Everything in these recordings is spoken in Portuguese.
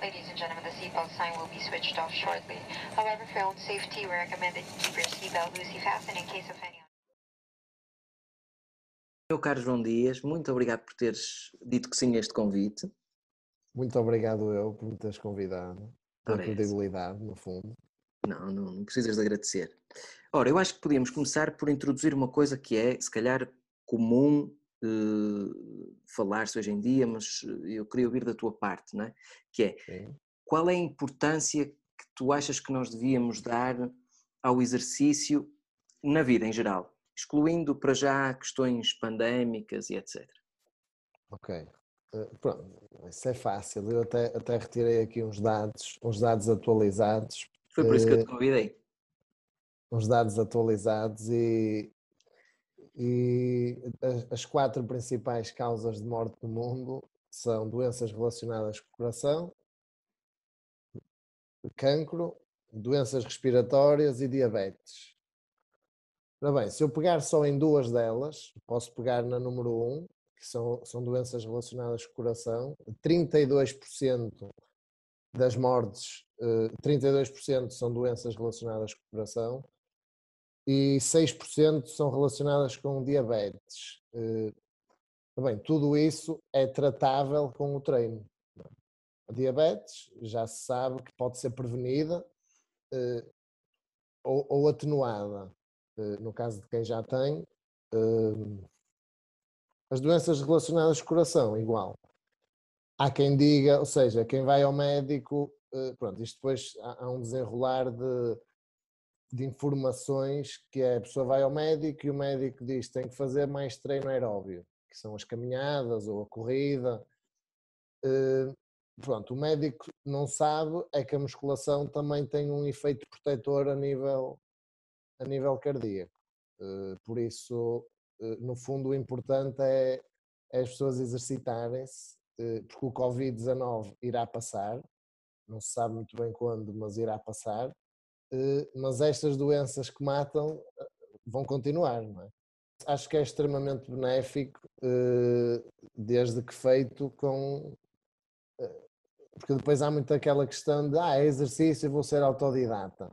Ladies and gentlemen, the seatbelt sign will be switched off shortly. However, for your own safety, we recommend that you keep your seatbelt loosely fastened in case of any. Meu caro João Dias, muito obrigado por teres dito que sim a este convite. Muito obrigado eu por me teres convidado, pela credibilidade, no fundo. Não, não, não precisas de agradecer. Ora, eu acho que podíamos começar por introduzir uma coisa que é, se calhar, comum eh, falar-se hoje em dia, mas eh, eu queria ouvir da tua parte, não é? Que é, Sim. qual é a importância que tu achas que nós devíamos dar ao exercício na vida em geral, excluindo para já questões pandémicas e etc. Ok. Eh, pronto, isso é fácil. Eu até, até retirei aqui uns dados, uns dados atualizados, Foi por isso que eu te convidei. uns dados atualizados e, e as, quatro principais causas de morte no mundo são doenças relacionadas com o coração, cancro, doenças respiratórias e diabetes. Ora bem, se eu pegar só em duas delas, posso pegar na número um, que são, são doenças relacionadas com o coração, 32% das mortes, eh, 32% são doenças relacionadas com o coração e 6% são relacionadas com diabetes. Eh, ora Bem, tudo isso é tratável com o treino. A diabetes já se sabe que pode ser prevenida eh, ou, atenuada. Eh, no caso de quem já tem, as doenças relacionadas com o coração, igual. Há quem diga, ou seja, quem vai ao médico, pronto, isto depois há um desenrolar de, de informações que é, a pessoa vai ao médico e o médico diz tem que fazer mais treino aeróbio, que são as caminhadas ou a corrida. Eh, Pronto, o médico não sabe é que a musculação também tem um efeito protetor a nível, a nível cardíaco. Eh, Por isso, eh, no fundo, o importante é, é as pessoas exercitarem-se, porque o Covid-19 irá passar, não se sabe muito bem quando, mas irá passar. Eh, Mas estas doenças que matam eh, vão continuar, não é? Acho que é extremamente benéfico, eh, desde que feito com. Porque depois há muito aquela questão de ah, é exercício, vou ser autodidata.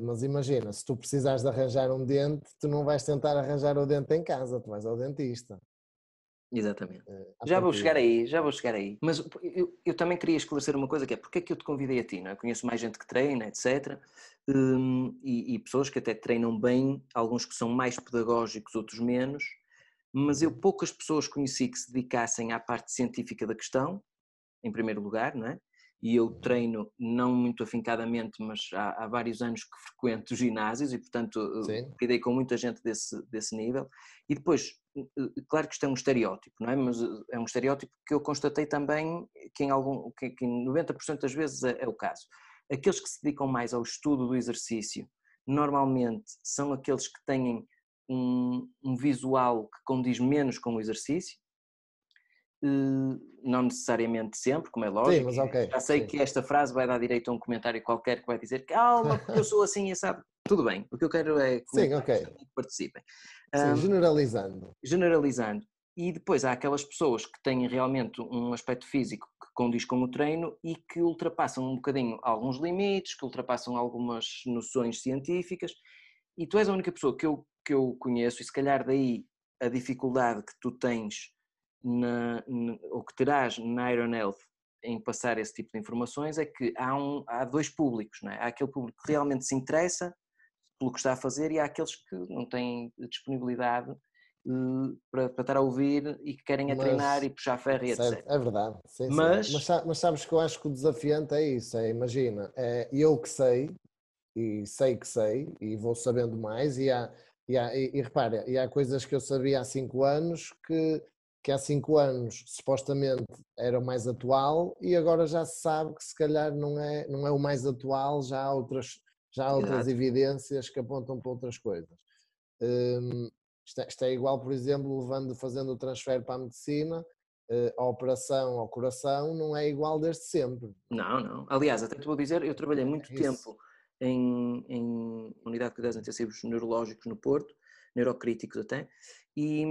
Mas imagina, se tu precisares de arranjar um dente, tu não vais tentar arranjar o dente em casa, tu vais ao dentista. Exatamente. Eh, Já vou chegar aí, já vou chegar aí. Mas eu, eu também queria esclarecer uma coisa que é porque é que eu te convidei a ti, não é? Conheço mais gente que treina, etc. hum, e, e pessoas que até treinam bem, alguns que são mais pedagógicos, outros menos. Mas eu poucas pessoas conheci que se dedicassem à parte científica da questão, em primeiro lugar, não é? E eu treino não muito afincadamente, mas há, há vários anos que frequento ginásios e, portanto, lidei com muita gente desse, desse nível. E depois, claro que isto é um estereótipo, não é? Mas eh, é um estereótipo que eu constatei também que em, algum, que, que em 90% das vezes é, é o caso. Aqueles que se dedicam mais ao estudo do exercício, normalmente são aqueles que têm um, um visual que condiz menos com o exercício, eh, não necessariamente sempre, como é lógico. mas ok, Já sei sim. que esta frase vai dar direito a um comentário qualquer que vai dizer calma, porque eu sou assim e sabe. Tudo bem, o que eu quero é que Sim, ok. que participem. Sim, Ahm, generalizando. generalizando. E depois há aquelas pessoas que têm realmente um aspecto físico que condiz com o treino e que ultrapassam um bocadinho alguns limites, que ultrapassam algumas noções científicas. E tu és a única pessoa que eu, que eu conheço, e se calhar daí a dificuldade que tu tens, na, na- ou que terás na Iron Health em passar esse tipo de informações, é que há, um, há dois públicos, não é? Há aquele público que realmente se interessa pelo que está a fazer e há aqueles que não têm disponibilidade eh, para, para estar a ouvir e que querem a Mas- treinar e puxar ferro e Certo, etc. é verdade. Sim, sim. Mas- Mas, sa- mas sabes que eu acho que o desafiante é isso, é, imagina, é eu que sei, e sei que sei, e vou sabendo mais, e, há, e, há, e, e repara, e há coisas que eu sabia há cinco anos que, que há cinco anos supostamente era o mais atual e agora já se sabe que se calhar não é, não é o mais atual, já há outras, já há outras Exato. evidências que apontam para outras coisas. Hum, isto, é, isto é igual, por exemplo, levando, fazendo o transfer para a medicina, eh, a operação ao coração não é igual desde sempre. Não, não. Aliás, até te vou dizer, eu trabalhei muito É tempo em, em unidade de cuidados intensivos neurológicos no Porto, neurocríticos até, e,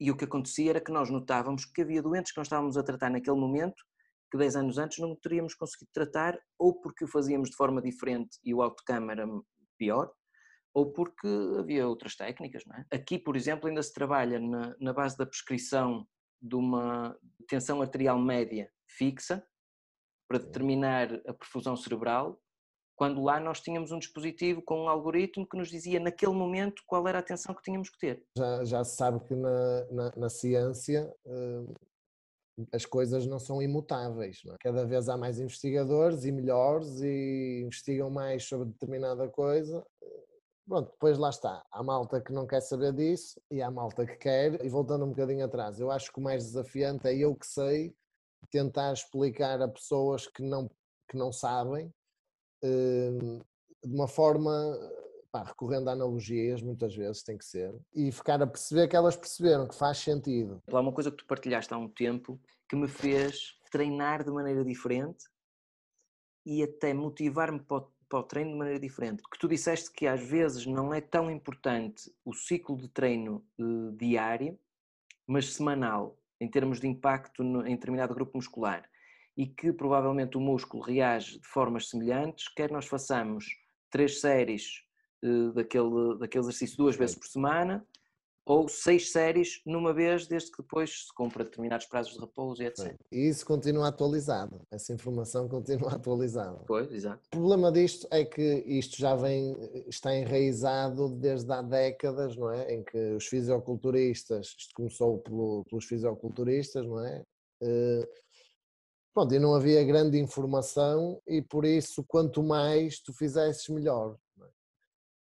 e o que acontecia era que nós notávamos que havia doentes que nós estávamos a tratar naquele momento que 10 anos antes não teríamos conseguido tratar, ou porque o fazíamos de forma diferente e o outcome era pior, ou porque havia outras técnicas. É? Aqui, por exemplo, ainda se trabalha na, na base da prescrição de uma tensão arterial média fixa para determinar a perfusão cerebral, quando lá nós tínhamos um dispositivo com um algoritmo que nos dizia naquele momento qual era a tensão que tínhamos que ter. Já, já se sabe que na, na, na ciência uh, as coisas não são imutáveis. Não é? Cada vez há mais investigadores e melhores e investigam mais sobre determinada coisa. Pronto, depois lá está. Há malta que não quer saber disso e há malta que quer. E voltando um bocadinho atrás, eu acho que o mais desafiante é eu que sei tentar explicar a pessoas que não, que não sabem hum, de uma forma pá, recorrendo a analogias, muitas vezes tem que ser, e ficar a perceber que elas perceberam que faz sentido. Há uma coisa que tu partilhaste há um tempo que me fez treinar de maneira diferente e até motivar-me para, para o treino de maneira diferente. Porque tu disseste que às vezes não é tão importante o ciclo de treino uh, diário, mas semanal, em termos de impacto em determinado grupo muscular. E que provavelmente o músculo reage de formas semelhantes, quer nós façamos três séries daquele, daquele exercício duas vezes por semana, ou seis séries numa vez, desde que depois se cumpra determinados prazos de repouso e etc. E isso continua atualizado, essa informação continua atualizada. Pois, exato. O problema disto é que isto já vem, está enraizado desde há décadas, não é? Em que os fisiculturistas, isto começou pelo, pelos fisiculturistas, não é? Uh, pronto, e não havia grande informação e por isso quanto mais tu fizesses melhor.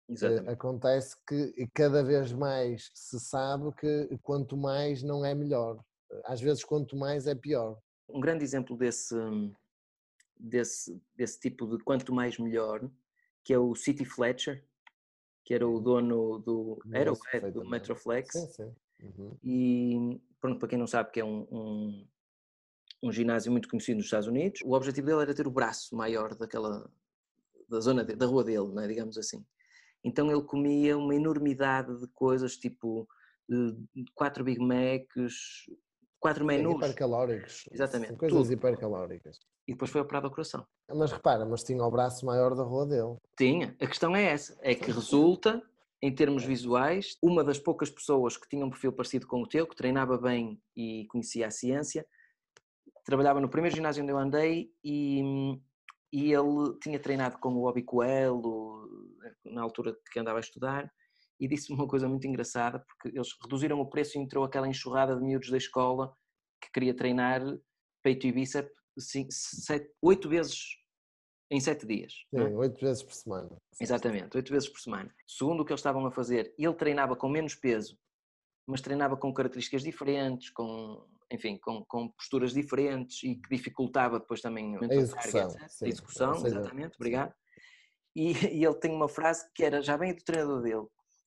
Exatamente. Acontece que cada vez mais se sabe que quanto mais não é melhor. Às vezes, quanto mais é pior. Um grande exemplo desse, desse, desse tipo de quanto mais melhor, que é o City Fletcher, que era o dono do, era o head do Metroflex. Sim, sim. Uhum. E, pronto, para quem não sabe, que é um, um, um ginásio muito conhecido nos Estados Unidos, o objetivo dele era ter o braço maior daquela, da zona, de, da rua dele, né, digamos assim. Então ele comia uma enormidade de coisas, tipo quatro Big Macs, quatro menus. Hipercalóricos. Exatamente. Coisas tudo. hipercalóricas. E depois foi operado ao coração. Mas repara, mas tinha o braço maior da rua dele. Tinha. A questão é essa. É que resulta, em termos visuais, uma das poucas pessoas que tinha um perfil parecido com o teu, que treinava bem e conhecia a ciência, trabalhava no primeiro ginásio onde eu andei e, e ele tinha treinado com o Bobby Coelho, na altura que andava a estudar, e disse-me uma coisa muito engraçada, porque eles reduziram o preço e entrou aquela enxurrada de miúdos da escola que queria treinar peito e bíceps oito vezes em sete dias. Sim, oito vezes por semana. Exatamente, oito vezes por semana. Segundo o que eles estavam a fazer, ele treinava com menos peso, mas treinava com características diferentes, com, enfim, com, com posturas diferentes e que dificultava depois também a execução. a execução, exatamente, obrigado. E, e, ele tem uma frase que era, já vem do treinador dele,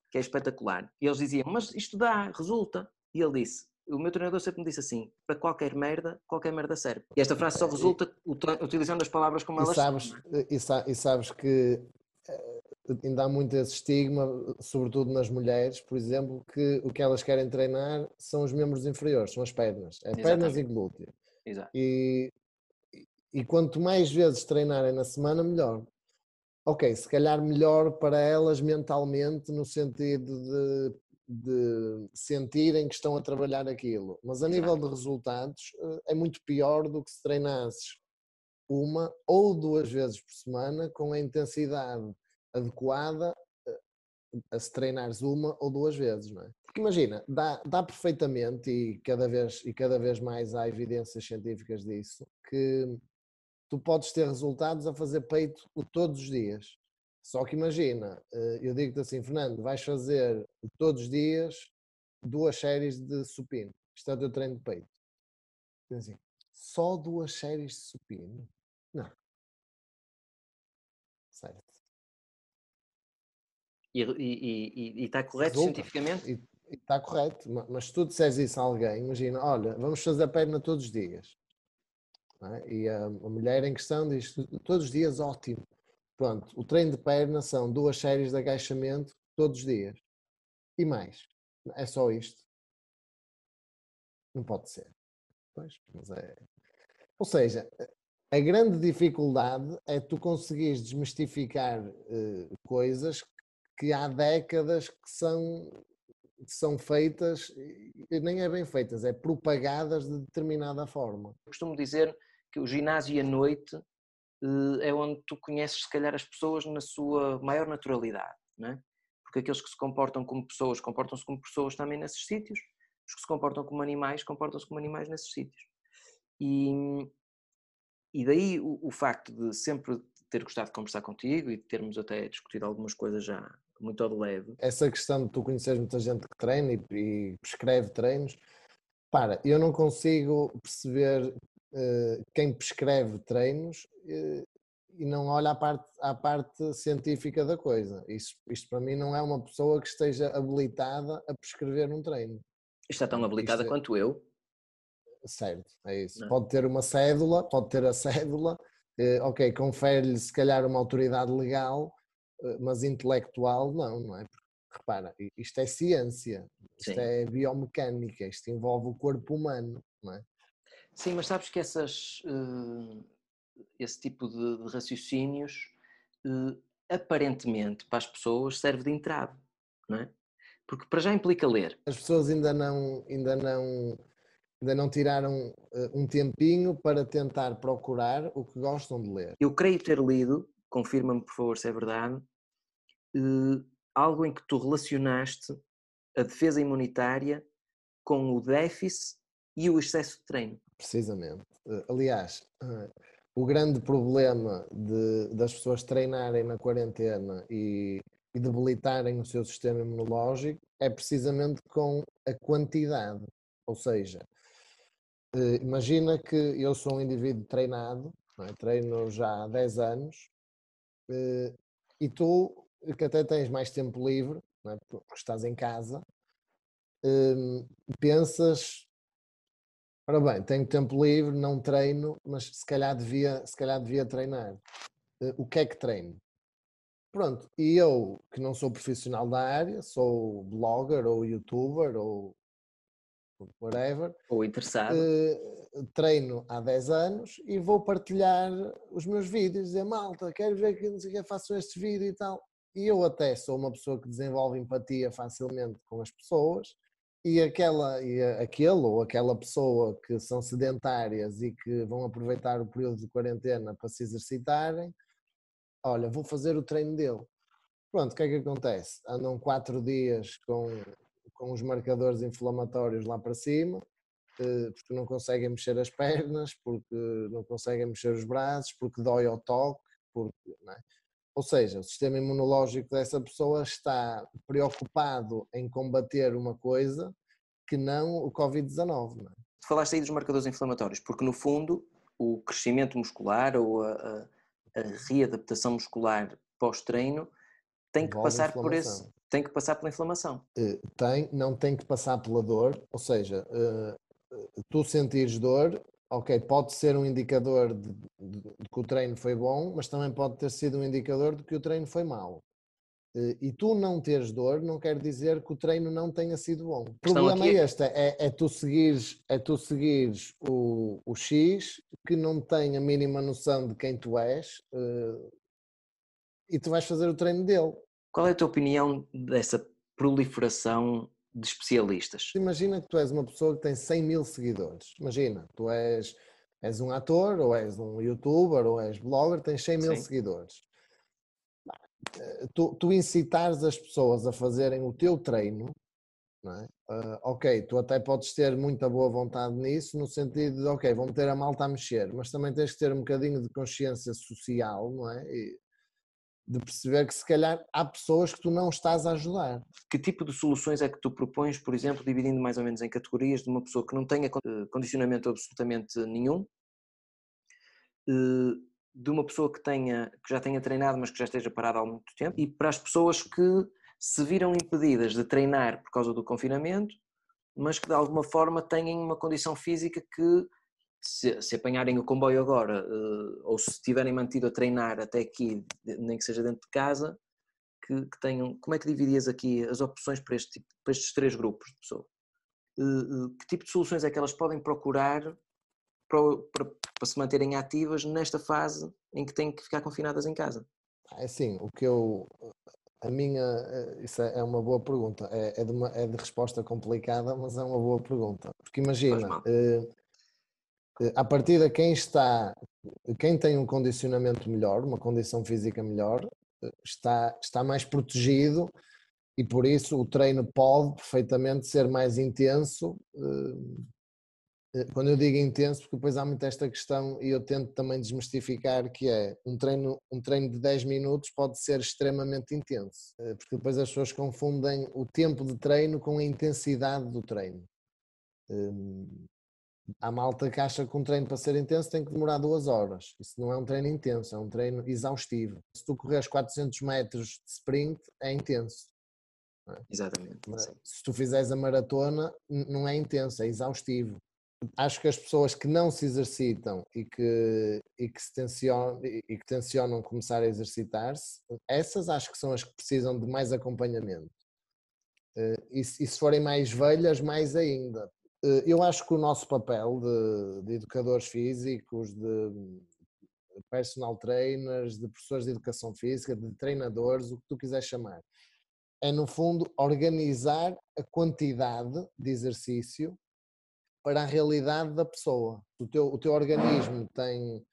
que é espetacular. E eles diziam, mas isto dá, resulta. E ele disse, o meu treinador sempre me disse assim, para qualquer merda, qualquer merda serve. E esta frase só resulta utilizando as palavras como e elas sabes, e, sabes que ainda há muito esse estigma, sobretudo nas mulheres, por exemplo, que o que elas querem treinar são os membros inferiores, são as pernas. É pernas e glúteo. Exato. E, e quanto mais vezes treinarem na semana, melhor ok, se calhar melhor para elas mentalmente, no sentido de, de sentirem que estão a trabalhar aquilo. Mas a nível de resultados, eh, é muito pior do que se treinasses uma ou duas vezes por semana com a intensidade adequada eh, a se treinares uma ou duas vezes, não é? Porque imagina, dá, dá perfeitamente e cada, vez, e cada vez mais há evidências científicas disso, que tu podes ter resultados a fazer peito todos os dias. Só que imagina, eh, eu digo-te assim, Fernando, vais fazer todos os dias duas séries de supino. Isto é o teu treino de peito. Assim, só duas séries de supino? Não. Certo. E, e, e está correto Resulta. cientificamente? Está correto, mas se tu disseres isso a alguém, imagina, olha, vamos fazer perna todos os dias. É? E a, a, mulher em questão diz todos os dias ótimo. Pronto, o treino de perna são duas séries de agachamento todos os dias. E mais. É só isto. Não pode ser. Pois, mas é. Ou seja, a grande dificuldade é tu conseguires desmistificar uh, coisas que há décadas que são, que são feitas, nem é bem feitas, é propagadas de determinada forma. Eu costumo dizer que o ginásio à noite uh, é onde tu conheces, se calhar, as pessoas na sua maior naturalidade, não é? Porque aqueles que se comportam como pessoas comportam-se como pessoas também nesses sítios, os que se comportam como animais comportam-se como animais nesses sítios. E, e daí o, o, facto de sempre ter gostado de conversar contigo e de termos até discutido algumas coisas já muito ao de leve. Essa questão de tu conheceres muita gente que treina e, e prescreve treinos, para, eu não consigo perceber uh, quem prescreve treinos uh, e não olha à parte, à parte científica da coisa. Isto, isto para mim não é uma pessoa que esteja habilitada a prescrever um treino. Está tão habilitada isto é quanto eu. Certo, é isso. Não. Pode ter uma cédula, pode ter a cédula, eh, ok, confere-lhe se calhar uma autoridade legal, mas intelectual não, não é? Porque, repara, isto é ciência, isto Sim. é biomecânica, isto envolve o corpo humano, não é? Sim, mas sabes que essas, uh, esse tipo de, de raciocínios uh, aparentemente para as pessoas serve de entrave, não é? Porque para já implica ler. As pessoas ainda não, ainda não ainda não tiraram um tempinho para tentar procurar o que gostam de ler. Eu creio ter lido, confirma-me por favor se é verdade, uh, algo em que tu relacionaste a defesa imunitária com o déficit e o excesso de treino. Precisamente. Uh, aliás, o grande problema de, das pessoas treinarem na quarentena e, e debilitarem o seu sistema imunológico é precisamente com a quantidade. Ou seja, eh, imagina que eu sou um indivíduo treinado, é? treino já há 10 anos, eh, e tu, que até tens mais tempo livre, é? porque estás em casa, ehm, pensas, ora bem, tenho tempo livre, não treino, mas se calhar devia, se calhar devia treinar. Eh, o que é que treino? Pronto, e eu, que não sou profissional da área, sou blogger ou youtuber ou whatever. Ou interessado. Uh, treino há 10 anos e vou partilhar os meus vídeos, dizer malta, quero ver que não sei que faço este vídeo e tal. E eu até sou uma pessoa que desenvolve empatia facilmente com as pessoas e aquela e aquele ou aquela pessoa que são sedentárias e que vão aproveitar o período de quarentena para se exercitarem, olha, vou fazer o treino dele. Pronto, o que é que acontece? Andam quatro dias com com os marcadores inflamatórios lá para cima, eh, porque não conseguem mexer as pernas, porque não conseguem mexer os braços, porque dói ao toque, porque, é? ou seja, o sistema imunológico dessa pessoa está preocupado em combater uma coisa que não o Covid-19. É? Falaste aí dos marcadores inflamatórios, porque no fundo o crescimento muscular ou a, a, a readaptação muscular pós-treino tem que passar por esse tem que passar pela inflamação. Uh, tem, não tem que passar pela dor, ou seja, uh, tu sentires dor, ok, pode ser um indicador de, de, de, que o treino foi bom, mas também pode ter sido um indicador de que o treino foi mau. Uh, e tu não teres dor não quer dizer que o treino não tenha sido bom. O problema aqui... é este, é, é, tu seguires, é tu seguires o, o X que não tem a mínima noção de quem tu és e tu vais fazer o treino dele. Qual é a tua opinião dessa proliferação de especialistas? Imagina que tu és uma pessoa que tem 100 mil seguidores. Imagina, tu és, és um ator, ou és um youtuber, ou és blogger, tens 100 mil Sim. seguidores. Eh, tu, tu incitares as pessoas a fazerem o teu treino, é? Uh, ok, tu até podes ter muita boa vontade nisso, no sentido de, ok, vão ter a malta a mexer, mas também tens que ter um bocadinho de consciência social, não é? E, de perceber que se calhar há pessoas que tu não estás a ajudar. Que tipo de soluções é que tu propões, por exemplo, dividindo mais ou menos em categorias de uma pessoa que não tenha eh, condicionamento absolutamente nenhum, eh, de uma pessoa que, tenha, que já tenha treinado mas que já esteja parada há muito tempo, e para as pessoas que se viram impedidas de treinar por causa do confinamento, mas que de alguma forma têm uma condição física que se, se, apanharem o comboio agora, uh, ou se tiverem mantido a treinar até aqui, nem que seja dentro de casa, que, que tenham. Como é que dividias aqui as opções para, este, para estes três grupos de pessoas? Uh, que tipo de soluções é que elas podem procurar para, para, para se manterem ativas nesta fase em que têm que ficar confinadas em casa? É assim, o que eu. A minha. Isso é é uma boa pergunta. É, é, de, uma- é de resposta complicada, mas é uma boa pergunta. Porque imagina, eh, eh, à partida, quem está. Quem tem um condicionamento melhor, uma condição física melhor, eh, está, está mais protegido e por isso o treino pode perfeitamente ser mais intenso. eh, Quando eu digo intenso, porque depois há muito esta questão e eu tento também desmistificar que é um treino, um treino de 10 minutos pode ser extremamente intenso, porque depois as pessoas confundem o tempo de treino com a intensidade do treino. Há malta que acha que um treino para ser intenso tem que demorar duas horas. Isso não é um treino intenso, é um treino exaustivo. Se tu correres 400 metros de sprint, é intenso. Exatamente. Mas se tu fizeres a maratona, não é intenso, é exaustivo. Acho que as pessoas que não se exercitam e que, e que, se tencionam, e que tencionam começar a exercitar-se, essas acho que são as que precisam de mais acompanhamento. Eh, e se forem mais velhas, mais ainda. Eh, Eu acho que o nosso papel de, de educadores físicos, de personal trainers, de professores de educação física, de treinadores, o que tu quiseres chamar, é no fundo organizar a quantidade de exercício para a realidade da pessoa. O teu, o teu organismo tem,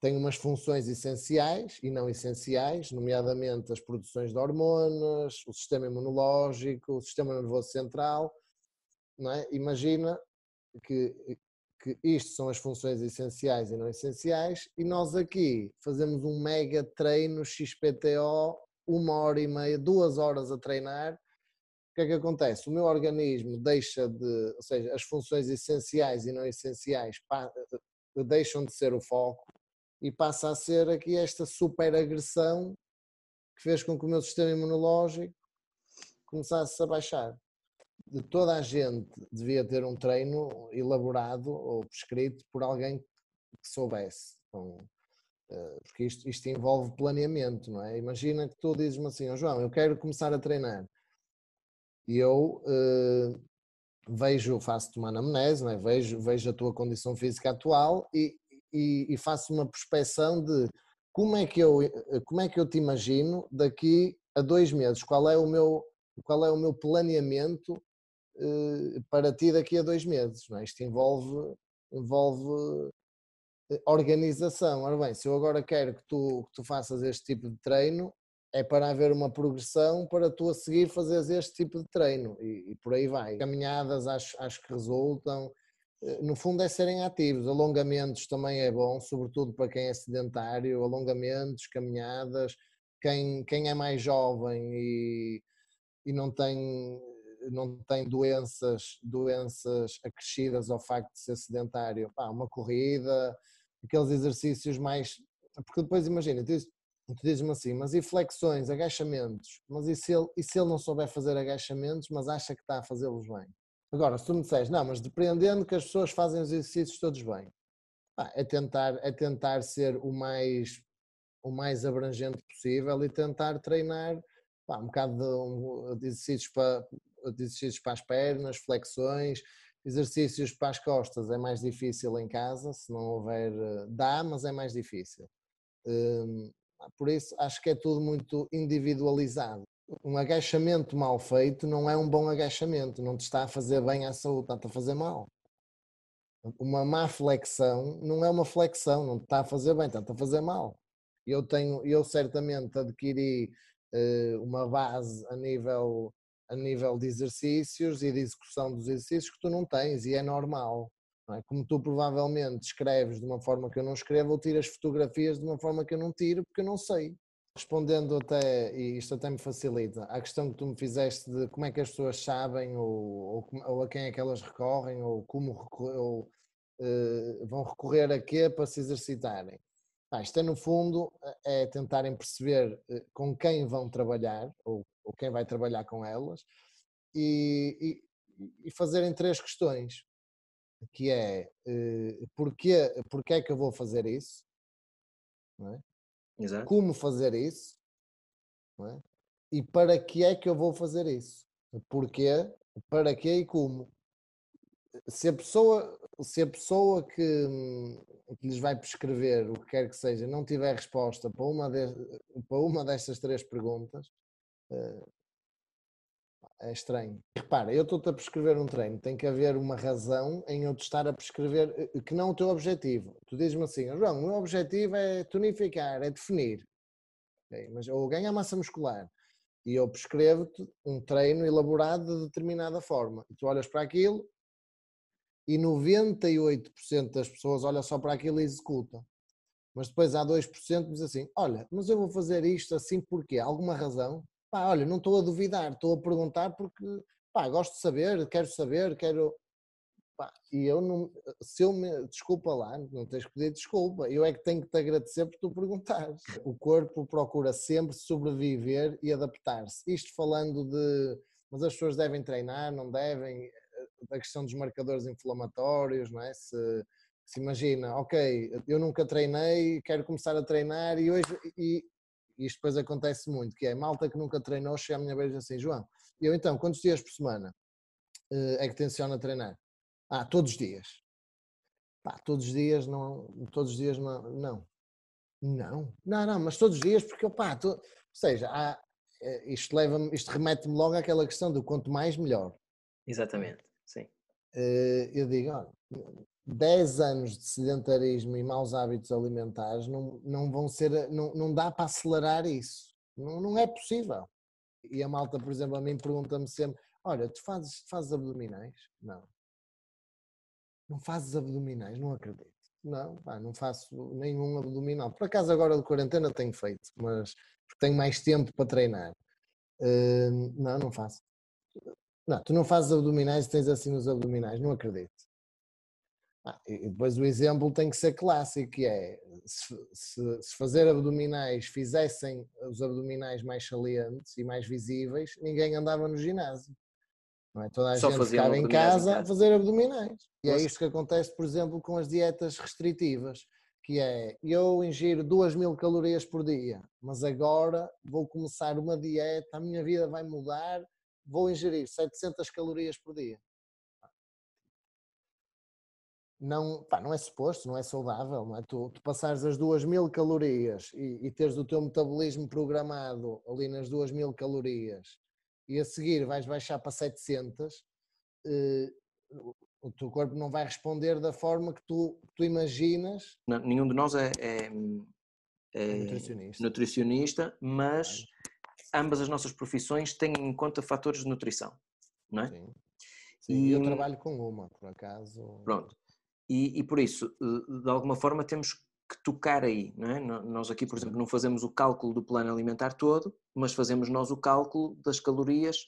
tem umas funções essenciais e não essenciais, nomeadamente as produções de hormonas, o sistema imunológico, o sistema nervoso central. É? Imagina que, que isto são as funções essenciais e não essenciais, e nós aqui fazemos um mega treino XPTO, uma hora e meia, duas horas a treinar. O que é que acontece? O meu organismo deixa de, ou seja, as funções essenciais e não essenciais pa- deixam de ser o foco e passa a ser aqui esta super agressão que fez com que o meu sistema imunológico começasse a baixar de toda a gente devia ter um treino elaborado ou prescrito por alguém que soubesse. Então, eh, porque isto, isto envolve planeamento, não é? Imagina que tu dizes-me assim, "Ó João, eu quero começar a treinar. E eu eh, vejo, faço-te uma anamnese, não é? vejo, vejo a tua condição física atual e, e, e faço uma prospeção de como é, que eu, eh, como é que eu te imagino daqui a dois meses, qual é o meu, qual é o meu planeamento eh, para ti daqui a dois meses. Não é? Isto envolve, envolve eh, organização. Ora bem, se eu agora quero que tu, que tu faças este tipo de treino, é para haver uma progressão para tu a seguir fazeres este tipo de treino e, e por aí vai. Caminhadas acho, acho que resultam. Eh, No fundo é serem ativos, alongamentos também é bom, sobretudo para quem é sedentário, alongamentos, caminhadas, quem, quem é mais jovem e, e não tem não tem doenças, doenças acrescidas ao facto de ser sedentário, pá, uma corrida, aqueles exercícios mais. Porque depois imagina, tu, dizes- tu dizes-me assim, mas e flexões, agachamentos? Mas e se, ele, e se ele não souber fazer agachamentos, mas acha que está a fazê-los bem? Agora, se tu me disseres, não, mas depreendendo que as pessoas fazem os exercícios todos bem, pá, é, tentar, é tentar ser o mais, o mais abrangente possível e tentar treinar pá, um bocado de, exercícios para, exercícios para as pernas, flexões, exercícios para as costas é mais difícil em casa, se não houver, eh, dá, mas é mais difícil. Hum, Por isso acho que é tudo muito individualizado. Um agachamento mal feito não é um bom agachamento, não te está a fazer bem à saúde, está-te a fazer mal. Uma má flexão não é uma flexão, não te está a fazer bem, está-te a fazer mal. Eu tenho, eu certamente adquiri uma base a nível a nível de exercícios e de execução dos exercícios que tu não tens e é normal. é? Como tu provavelmente escreves de uma forma que eu não escrevo, ou tiras fotografias de uma forma que eu não tiro, porque eu não sei. Respondendo até, e isto até me facilita, à questão que tu me fizeste de como é que as pessoas sabem ou, ou, ou a quem é que elas recorrem ou como recorrer, ou, eh, vão recorrer a quê para se exercitarem. Pá, isto é no fundo é tentarem perceber eh, com quem vão trabalhar ou, ou quem vai trabalhar com elas e, e- e fazerem três questões que é eh, porquê, porquê é que eu vou fazer isso, é? Como fazer isso é? e para que é que eu vou fazer isso, porquê, para quê e como. Se a pessoa se a pessoa que, que lhes vai prescrever o que quer que seja não tiver resposta para uma, de, para uma destas três perguntas, eh, é estranho. Repara, eu estou-te a prescrever um treino, tem que haver uma razão em eu te estar a prescrever eh, que não o teu objetivo. Tu dizes-me assim, João, o meu objetivo é tonificar, é definir, okay, mas, ou ganhar massa muscular. E eu prescrevo-te um treino elaborado de determinada forma. E tu olhas para aquilo e 98% das pessoas olham só para aquilo e executam. Mas depois há 2% que diz assim: olha, mas eu vou fazer isto assim porque alguma razão? Pá, olha, não estou a duvidar, estou a perguntar porque pá, gosto de saber, quero saber, quero. Pá, e eu não. Se eu me. Desculpa lá, não tens que pedir desculpa. Eu é que tenho que te agradecer por tu perguntares. O corpo procura sempre sobreviver e adaptar-se. Isto falando de. Mas as pessoas devem treinar, não devem? Da questão dos marcadores inflamatórios, não é? Se, se imagina, ok, eu nunca treinei, quero começar a treinar e hoje. E, e isto depois acontece muito, que é malta que nunca treinou, chega à minha vez assim, João, eu então, quantos dias por semana uh, é que tenciona treinar? Ah, todos os dias. Pá, todos os dias não, todos os dias não, não. Não, não, não, mas todos os dias, porque, pá, to, ou seja, há, eh, isto leva isto remete-me logo àquela questão do quanto mais, melhor. Exatamente, sim. Uh, eu digo, olha, 10 anos de sedentarismo e maus hábitos alimentares não, não vão ser, não, não dá para acelerar isso. Não, não é possível. E a malta, por exemplo, a mim pergunta-me sempre: Olha, tu fazes, fazes abdominais? Não. Não fazes abdominais? Não acredito. Não, pá, não faço nenhum abdominal. Por acaso, agora de quarentena tenho feito, mas tenho mais tempo para treinar. Uh, não, não faço. Não, tu não fazes abdominais e tens assim os abdominais, não acredito. Ah, e depois o exemplo tem que ser clássico, que é se, se, se, fazer abdominais fizessem os abdominais mais salientes e mais visíveis, ninguém andava no ginásio. Não é? Toda a Só gente ficava em casa, em casa, a fazer abdominais. E é isto que acontece, por exemplo, com as dietas restritivas, que é eu ingiro 2 mil calorias por dia, mas agora vou começar uma dieta, a minha vida vai mudar, vou ingerir 700 calorias por dia não, pá, não é suposto, não é saudável, não é? Tu, tu passares as duas mil calorias e, e teres o teu metabolismo programado ali nas duas mil calorias e a seguir vais baixar para 700, eh, o teu corpo não vai responder da forma que tu, tu imaginas. Não, nenhum de nós é, é, é, é nutricionista. nutricionista. mas ambas as nossas profissões têm em conta fatores de nutrição, não é? Sim. Sim, e eu trabalho com uma, por acaso. Pronto. E, e, por isso, de alguma forma, temos que tocar aí. Não é? Nós aqui, por exemplo, não fazemos o cálculo do plano alimentar todo, mas fazemos nós o cálculo das calorias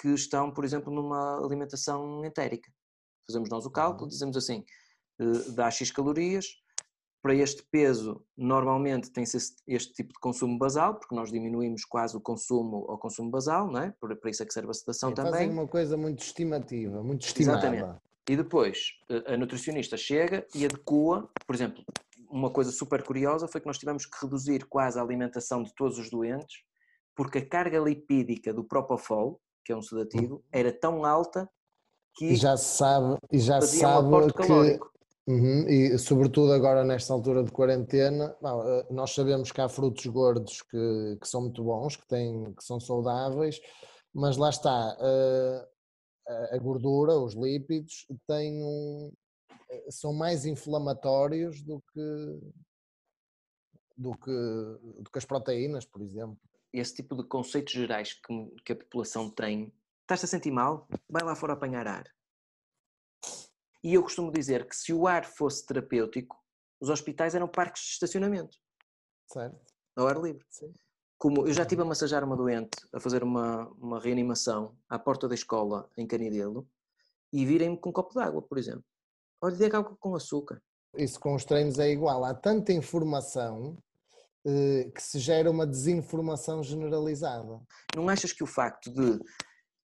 que estão, por exemplo, numa alimentação entérica. Fazemos nós o cálculo, dizemos assim, eh, dá X calorias, para este peso normalmente tem-se este tipo de consumo basal, porque nós diminuímos quase o consumo ao consumo basal, não é? Para isso é que serve a sedação Sim, também. Fazem uma coisa muito estimativa, muito estimada. Exatamente. E depois a nutricionista chega e adequa, por exemplo, uma coisa super curiosa foi que nós tivemos que reduzir quase a alimentação de todos os doentes, porque a carga lipídica do Propofol, que é um sedativo, era tão alta que e já se sabe e já sabe um que uhum, e sobretudo agora nesta altura de quarentena eh, nós sabemos que há frutos gordos que, que são muito bons que têm que são saudáveis mas lá está uh, a gordura, os lípidos, têm um, eh, são mais inflamatórios do que, do, que, do que as proteínas, por exemplo. Esse tipo de conceitos gerais que, que a população tem, estás-te a sentir mal? Vai lá fora apanhar ar. E eu costumo dizer que se o ar fosse terapêutico, os hospitais eram parques de estacionamento. Certo. Ao ar livre. Sim como eu já estive a massajar uma doente, a fazer uma, uma reanimação à porta da escola em Canidelo e virem-me com um copo de água, por exemplo. Olha, dê água com açúcar. Isso com os treinos é igual. Há tanta informação eh, que se gera uma desinformação generalizada. Não achas que o facto de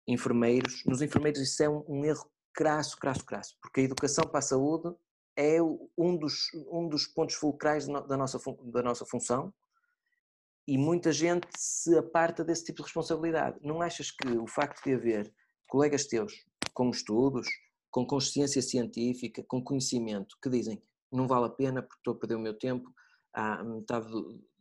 enfermeiros, nos enfermeiros isso é um, um erro crasso, crasso, crasso, porque a educação para a saúde é um dos, um dos pontos fulcrais da nossa, da nossa função e muita gente se aparta desse tipo de responsabilidade. Não achas que o facto de haver colegas teus com estudos, com consciência científica, com conhecimento, que dizem não vale a pena porque estou a perder o meu tempo, há metade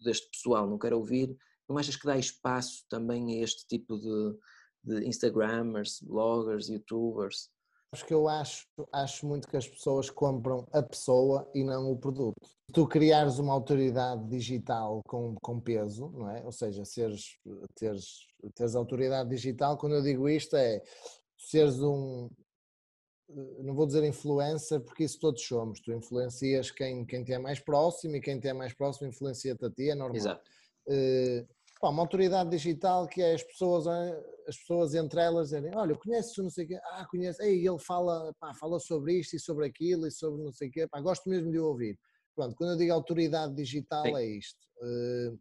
deste pessoal não quer ouvir, não achas que dá espaço também a este tipo de, de Instagrammers, bloggers, youtubers? Acho que eu acho, acho muito que as pessoas compram a pessoa e não o produto. Tu criares uma autoridade digital com, com peso, não é? Ou seja, seres, teres, teres autoridade digital, quando eu digo isto é seres um, não vou dizer influencer, porque isso todos somos. Tu influencias quem, quem te é mais próximo e quem te é mais próximo influencia-te a ti, é normal. Exato. Uh, pá, uma autoridade digital que é as pessoas, eh, as pessoas entre elas dizerem, olha, conheces não sei o quê, ah, conheço, ei, ele fala, pá, fala sobre isto e sobre aquilo e sobre não sei o quê, pá, gosto mesmo de ouvir. Pronto, quando eu digo autoridade digital Sim. é isto. Uh,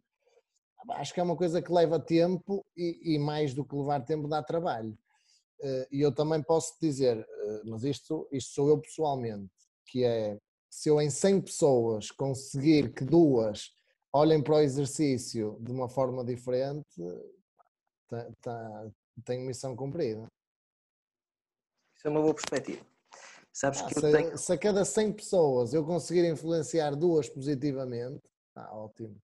acho que é uma coisa que leva tempo e, e, mais do que levar tempo dá trabalho. Uh, e eu também posso dizer, uh, mas isto, isto sou eu pessoalmente, que é, se eu em 100 pessoas conseguir que duas olhem para o exercício de uma forma diferente, tá, tá, tenho missão cumprida. Isso é uma boa perspectiva. Sabes ah, que se, eu tenho... se a cada 100 pessoas eu conseguir influenciar duas positivamente, está ótimo.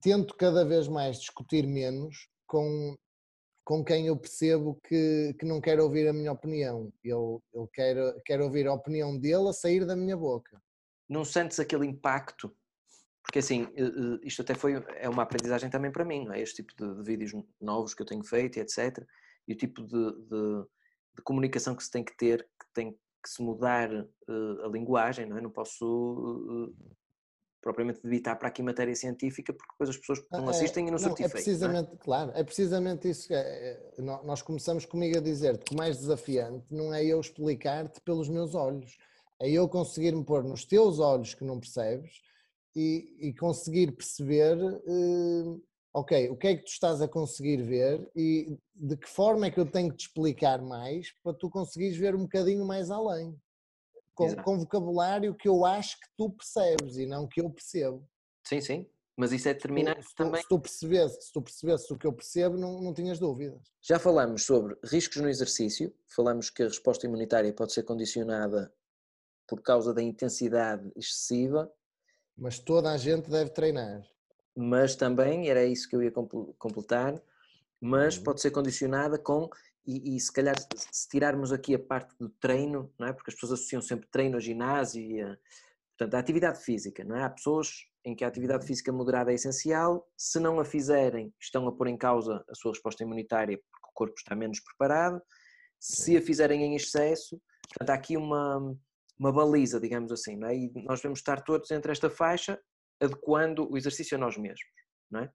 Tento cada vez mais discutir menos com, com quem eu percebo que, que não quer ouvir a minha opinião. Ele, ele quer, quer ouvir a opinião dele a sair da minha boca. Não sentes aquele impacto porque assim, eh, eh, isto até foi, é uma aprendizagem também para mim, não é? Este tipo de, de vídeos novos que eu tenho feito, etc. E o tipo de, de, de, comunicação que se tem que ter, que tem que se mudar uh, a linguagem, não é? Não posso uh, propriamente debitar para aqui matéria científica, porque depois as pessoas não ah, é, assistem e não, não certificam. É precisamente, é? claro, é precisamente isso que é, nós começamos comigo a dizer-te que o mais desafiante não é eu explicar-te pelos meus olhos, é eu conseguir me pôr nos teus olhos que não percebes e, e conseguir perceber, uh, ok, o que é que tu estás a conseguir ver e de que forma é que eu tenho que te explicar mais para tu conseguires ver um bocadinho mais além. Com, com vocabulário que eu acho que tu percebes e não que eu percebo. Sim, sim. Mas isso é determinante se tu, também. Se tu, percebesse, se tu percebesse o que eu percebo, não, não tinhas dúvidas. Já falamos sobre riscos no exercício, falamos que a resposta imunitária pode ser condicionada por causa da intensidade excessiva mas toda a gente deve treinar. Mas também, era isso que eu ia completar, mas uhum. pode ser condicionada com, e, e, se calhar se tirarmos aqui a parte do treino, não é? porque as pessoas associam sempre treino ao ginásio e a, portanto, a atividade física, não é? Há pessoas em que a atividade uhum. física moderada é essencial, se não a fizerem, estão a pôr em causa a sua resposta imunitária porque o corpo está menos preparado, se a fizerem em excesso, portanto, há aqui uma, uma baliza, digamos assim, não é? E nós devemos estar todos entre esta faixa, adequando o exercício a nós mesmos, não é?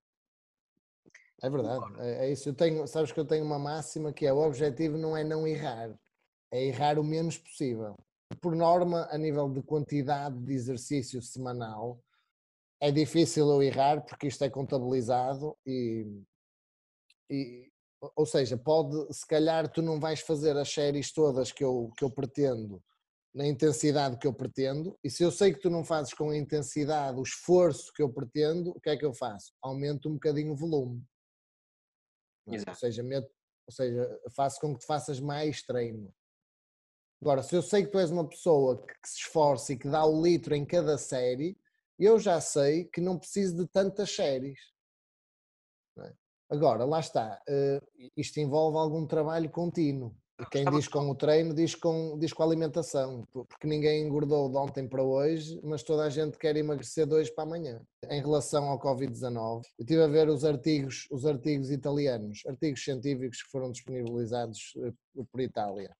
É verdade, é, é, isso. Eu tenho, sabes que eu tenho uma máxima que é o objetivo não é não errar, é errar o menos possível. Por norma, a nível de quantidade de exercício semanal, é difícil eu errar porque isto é contabilizado e, e ou seja, pode, se calhar tu não vais fazer as séries todas que eu, que eu pretendo na intensidade que eu pretendo, e se eu sei que tu não fazes com a intensidade, o esforço que eu pretendo, o que é que eu faço? Aumento um bocadinho o volume. É? Ou, seja, meto, ou seja, faço com que tu faças mais treino. Agora, se eu sei que tu és uma pessoa que, que se esforça e que dá o litro em cada série, eu já sei que não preciso de tantas séries. É? Agora, lá está, uh, isto envolve algum trabalho contínuo. Quem diz com o treino diz com, diz com a alimentação, porque ninguém engordou de ontem para hoje, mas toda a gente quer emagrecer de hoje para amanhã. Em relação ao Covid-19, eu estive a ver os artigos, os artigos italianos, artigos científicos que foram disponibilizados eh, por Itália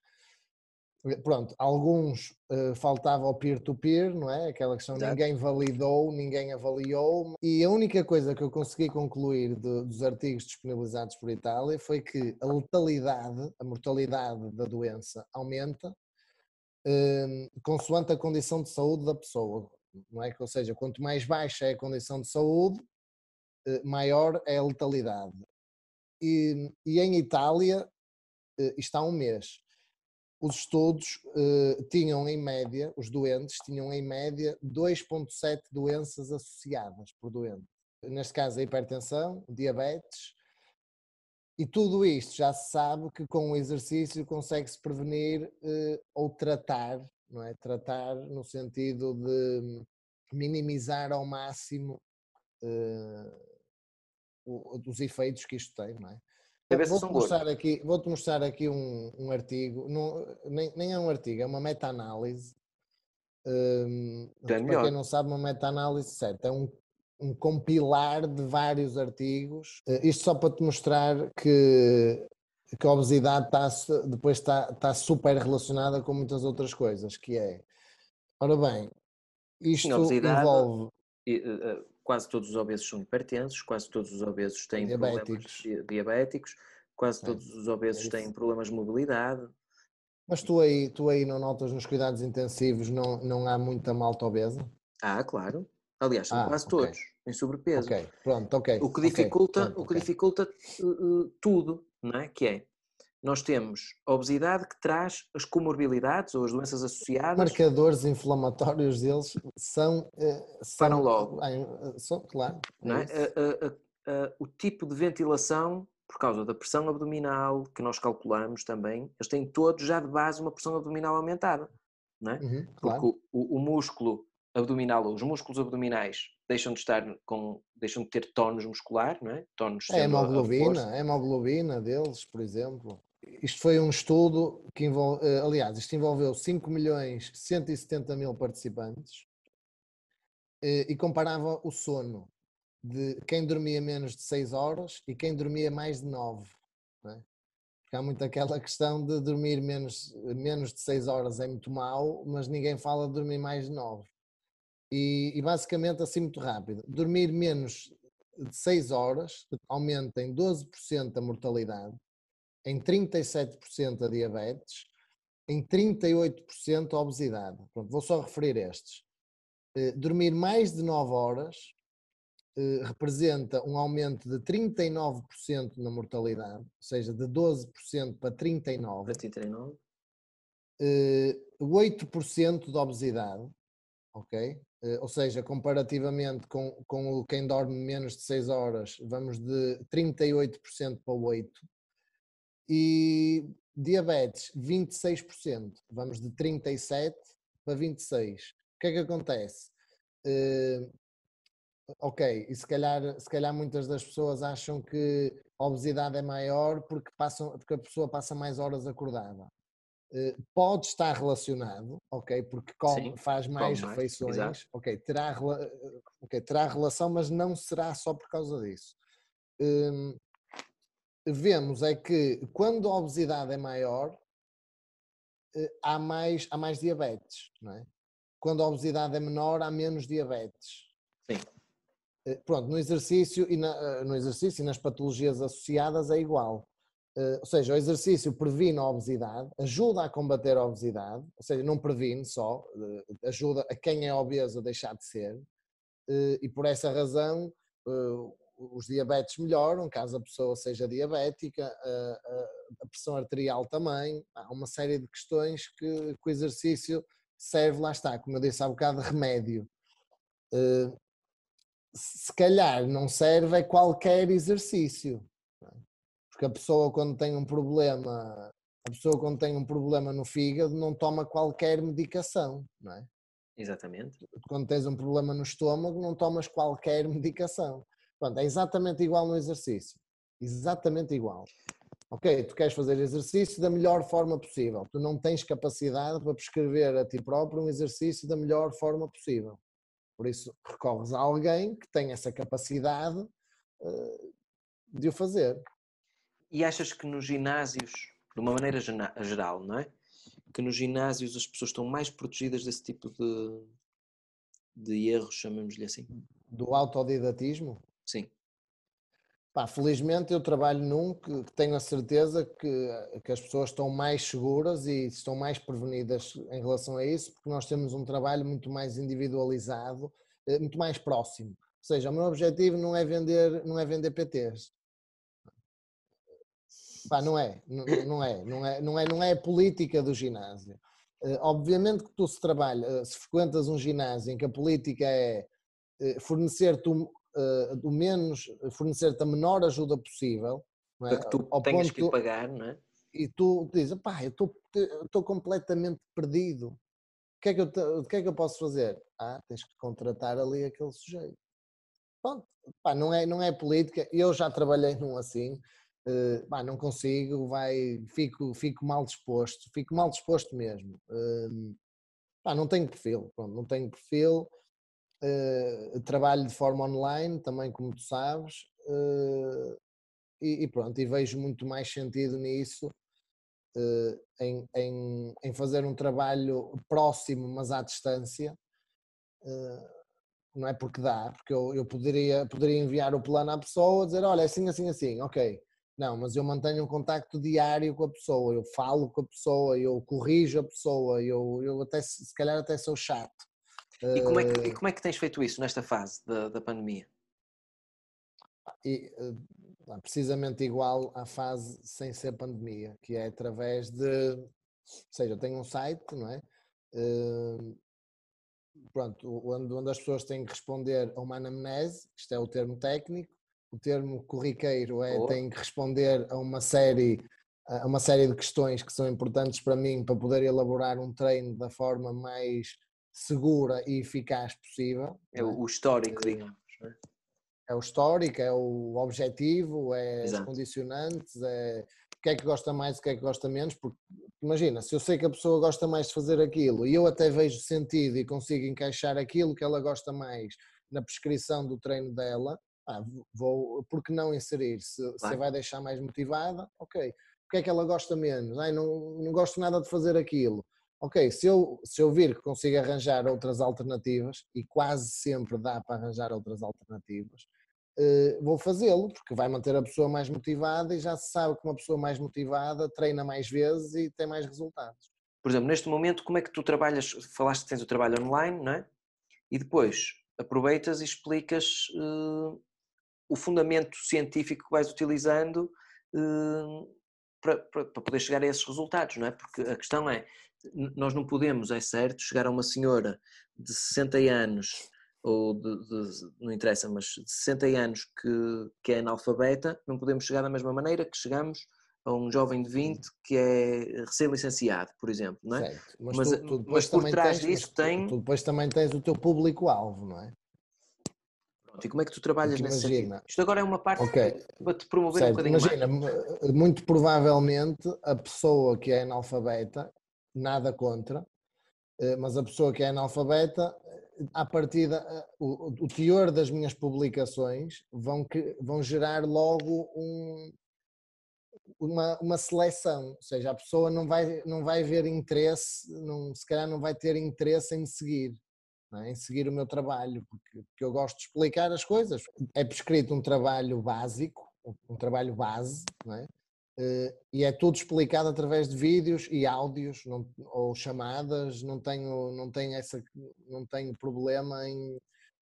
pronto, alguns uh, faltava o peer-to-peer, não é? Aquela questão Exato. ninguém validou, ninguém avaliou, e a única coisa que eu consegui concluir de, dos artigos disponibilizados por Itália foi que a letalidade, a mortalidade da doença aumenta uh, consoante a condição de saúde da pessoa, não é? Ou seja, quanto mais baixa é a condição de saúde, uh, maior é a letalidade. E, e em Itália, está um mês os estudos uh, tinham em média, os doentes tinham em média 2,7 doenças associadas por doente. Neste caso, a hipertensão, diabetes E tudo isto já se sabe que com o exercício consegue-se prevenir eh, ou tratar, não é? Tratar no sentido de minimizar ao máximo eh, os efeitos que isto tem, não é? Vou-te mostrar, aqui, vou mostrar aqui um, um artigo, não, nem, nem, é um artigo, é uma meta-análise. Um, para quem não sabe, uma meta-análise, certo, é um, um compilar de vários artigos. Uh, isto só para te mostrar que, que a obesidade está, depois está, está super relacionada com muitas outras coisas, que é, ora bem, isto envolve... E, uh, quase todos os obesos são hipertensos, quase todos os obesos têm diabéticos. problemas diabéticos, quase todos os obesos é têm problemas de mobilidade. Mas tu aí, tu aí não notas nos cuidados intensivos, não, não há muita malta obesa? Ah, claro. Aliás, são ah, quase okay. todos em sobrepeso. Ok, pronto, ok. O que dificulta, okay, pronto, o que dificulta uh, tudo, não é? Que é, nós temos a obesidade que traz as comorbilidades ou as doenças associadas. Marcadores inflamatórios deles são. Uh, são logo. Uh, são, claro. É? Uh, o tipo de ventilação, por causa da pressão abdominal, que nós calculamos também, eles têm todos já de base uma pressão abdominal aumentada. Não é? Uhum, claro. Porque o, o músculo abdominal ou os músculos abdominais deixam de estar com deixam de ter tónus muscular, não é? Tónus é hemoglobina, a hemoglobina deles, por exemplo isto foi um estudo que envolve, eh, aliás, isto envolveu 5 milhões 170 mil participantes eh, e comparava o sono de quem dormia menos de 6 horas e quem dormia mais de 9. É? Porque há muito aquela questão de dormir menos, menos de 6 horas é muito mau, mas ninguém fala de dormir mais de 9. E, e basicamente, assim muito rápido, dormir menos de 6 horas aumenta em 12% a mortalidade em 37% a diabetes, em 38% a obesidade. Pronto, vou só referir estes. Eh, dormir mais de 9 horas eh, representa um aumento de 39% na mortalidade, ou seja, de 12% para 39%. Para 39. 8% de obesidade, ok? Eh, ou seja, comparativamente com, com quem dorme menos de 6 horas, vamos de 38% para 8% e diabetes 26%, vamos de 37 para 26. O que é que acontece? Uh, ok, e se calhar, se calhar muitas das pessoas acham que a obesidade é maior porque, passam, porque a pessoa passa mais horas acordada. Uh, pode estar relacionado, ok, porque come, Sim, faz mais refeições, ok, terá, okay, terá relação, mas não será só por causa disso. Uh, vemos é que quando a obesidade é maior, eh, há mais, há mais diabetes, não é? Quando a obesidade é menor, há menos diabetes. Sim. Eh, pronto, no exercício e na, eh, no exercício e nas patologias associadas é igual. Ou seja, o exercício previne a obesidade, ajuda a combater a obesidade, ou seja, não previne só, ajuda a quem é obeso a deixar de ser, e por essa razão os diabetes melhoram, caso a pessoa seja diabética, a, pressão arterial também, há uma série de questões que, que, o exercício serve, lá está, como eu disse há bocado, remédio. Uh, se calhar não serve é qualquer exercício, é? porque a pessoa quando tem um problema, a pessoa quando tem um problema no fígado não toma qualquer medicação, não é? Exatamente. Quando tens um problema no estômago não tomas qualquer medicação. Pronto, é exatamente igual no exercício. Exatamente igual. Ok, tu queres fazer exercício da melhor forma possível. Tu não tens capacidade para prescrever a ti próprio um exercício da melhor forma possível. Por isso, recorres a alguém que tem essa capacidade uh, de o fazer. E achas que nos ginásios, de uma maneira geral, não é? Que nos ginásios as pessoas estão mais protegidas desse tipo de, de erros, chamemos-lhe assim? Do autodidatismo? Sim. Pá, felizmente eu trabalho num que, tenho a certeza que, que as pessoas estão mais seguras e estão mais prevenidas em relação a isso, porque nós temos um trabalho muito mais individualizado, eh, muito mais próximo. Ou seja, o meu objetivo não é vender, não é vender PTs. Pá, não é, não, não é, não é, não é, não é a política do ginásio. Eh, obviamente que tu se trabalha, eh, se frequentas um ginásio em que a política é fornecer-te do menos, fornecer-te a menor ajuda possível, não é? Para que tu Ao tenhas ponto que lhe pagar, não é? e tu dizes, pá, eu estou completamente perdido. O que, é que eu, o que é que eu posso fazer? Ah, tens que contratar ali aquele sujeito. Pronto, pá, não é, não é política. Eu já trabalhei num assim, eh, pá, não consigo, vai, fico, fico mal disposto, fico mal disposto mesmo. Hum, pá, não tenho perfil, pronto, não tenho perfil. Eh, trabalho de forma online, também como tu sabes, eh, e, e pronto, e vejo muito mais sentido nisso eh, em, em, em fazer um trabalho próximo, mas à distância. não é porque dá, porque eu, eu poderia, poderia enviar o plano à pessoa, dizer, olha, é assim, assim, assim, ok. Não, mas eu mantenho um contacto diário com a pessoa, eu falo com a pessoa, eu corrijo a pessoa, eu, eu até, se calhar até sou chato. E como, é que, e Eh, como é que tens feito isso nesta fase da, da pandemia? e, eh, precisamente igual à fase sem ser pandemia, que é através de, ou seja, eu tenho um site, não é? Eh, Pronto, onde, onde as pessoas têm que responder a uma anamnese, isto é o termo técnico, o termo corriqueiro é Boa. têm que responder a uma série a uma série de questões que são importantes para mim para poder elaborar um treino da forma mais segura e eficaz possível. É é? o, histórico, Eh, digamos. é? é o histórico, é o objetivo, é os Exato. condicionantes, é o que é que gosta mais, o que é que gosta menos, porque imagina, se eu sei que a pessoa gosta mais de fazer aquilo e eu até vejo sentido e consigo encaixar aquilo que ela gosta mais na prescrição do treino dela, ah, vou, por que não inserir? Se, Claro. vai deixar mais motivada, ok. O que é que ela gosta menos? Ai, não, não gosto nada de fazer aquilo. Ok, se eu, se eu vir que consigo arranjar outras alternativas, e quase sempre dá para arranjar outras alternativas, eh, vou fazê-lo, porque vai manter a pessoa mais motivada e já se sabe que uma pessoa mais motivada treina mais vezes e tem mais resultados. Por exemplo, neste momento, como é que tu trabalhas? Falaste que tens o trabalho online, não é? E depois aproveitas e explicas eh, o fundamento científico que vais utilizando eh, para, para, para poder chegar a esses resultados, não é? Porque a questão é, nós não podemos, é certo, chegar a uma senhora de 60 anos ou de, de- não interessa, mas de 60 anos que, que é analfabeta, não podemos chegar da mesma maneira que chegamos a um jovem de 20 que é recém-licenciado, por exemplo, não é? Certo. Mas, Mas, tu, eh, tu mas por trás tens, disso mas tu- tem- tu depois também tens o teu público-alvo, não é? Pronto, E como é que tu trabalhas nesse imagina- sentido? Isto agora é uma parte Ok. para te promover um Certo, bocadinho imagina, mais. mu- muito provavelmente a pessoa que é analfabeta, nada contra, eh, mas a pessoa que é analfabeta, eh, à partida, eh, o, o teor das minhas publicações vão, vão gerar logo um- uma, uma seleção, ou seja, a pessoa não vai, não vai ver interesse, não, se calhar não vai ter interesse em seguir. é? Em seguir o meu trabalho, porque, porque eu gosto de explicar as coisas. É prescrito um trabalho básico, um, trabalho base, é? Eh, e é tudo explicado através de vídeos e áudios não- ou chamadas. Não tenho, não tenho, essa, não tenho problema em,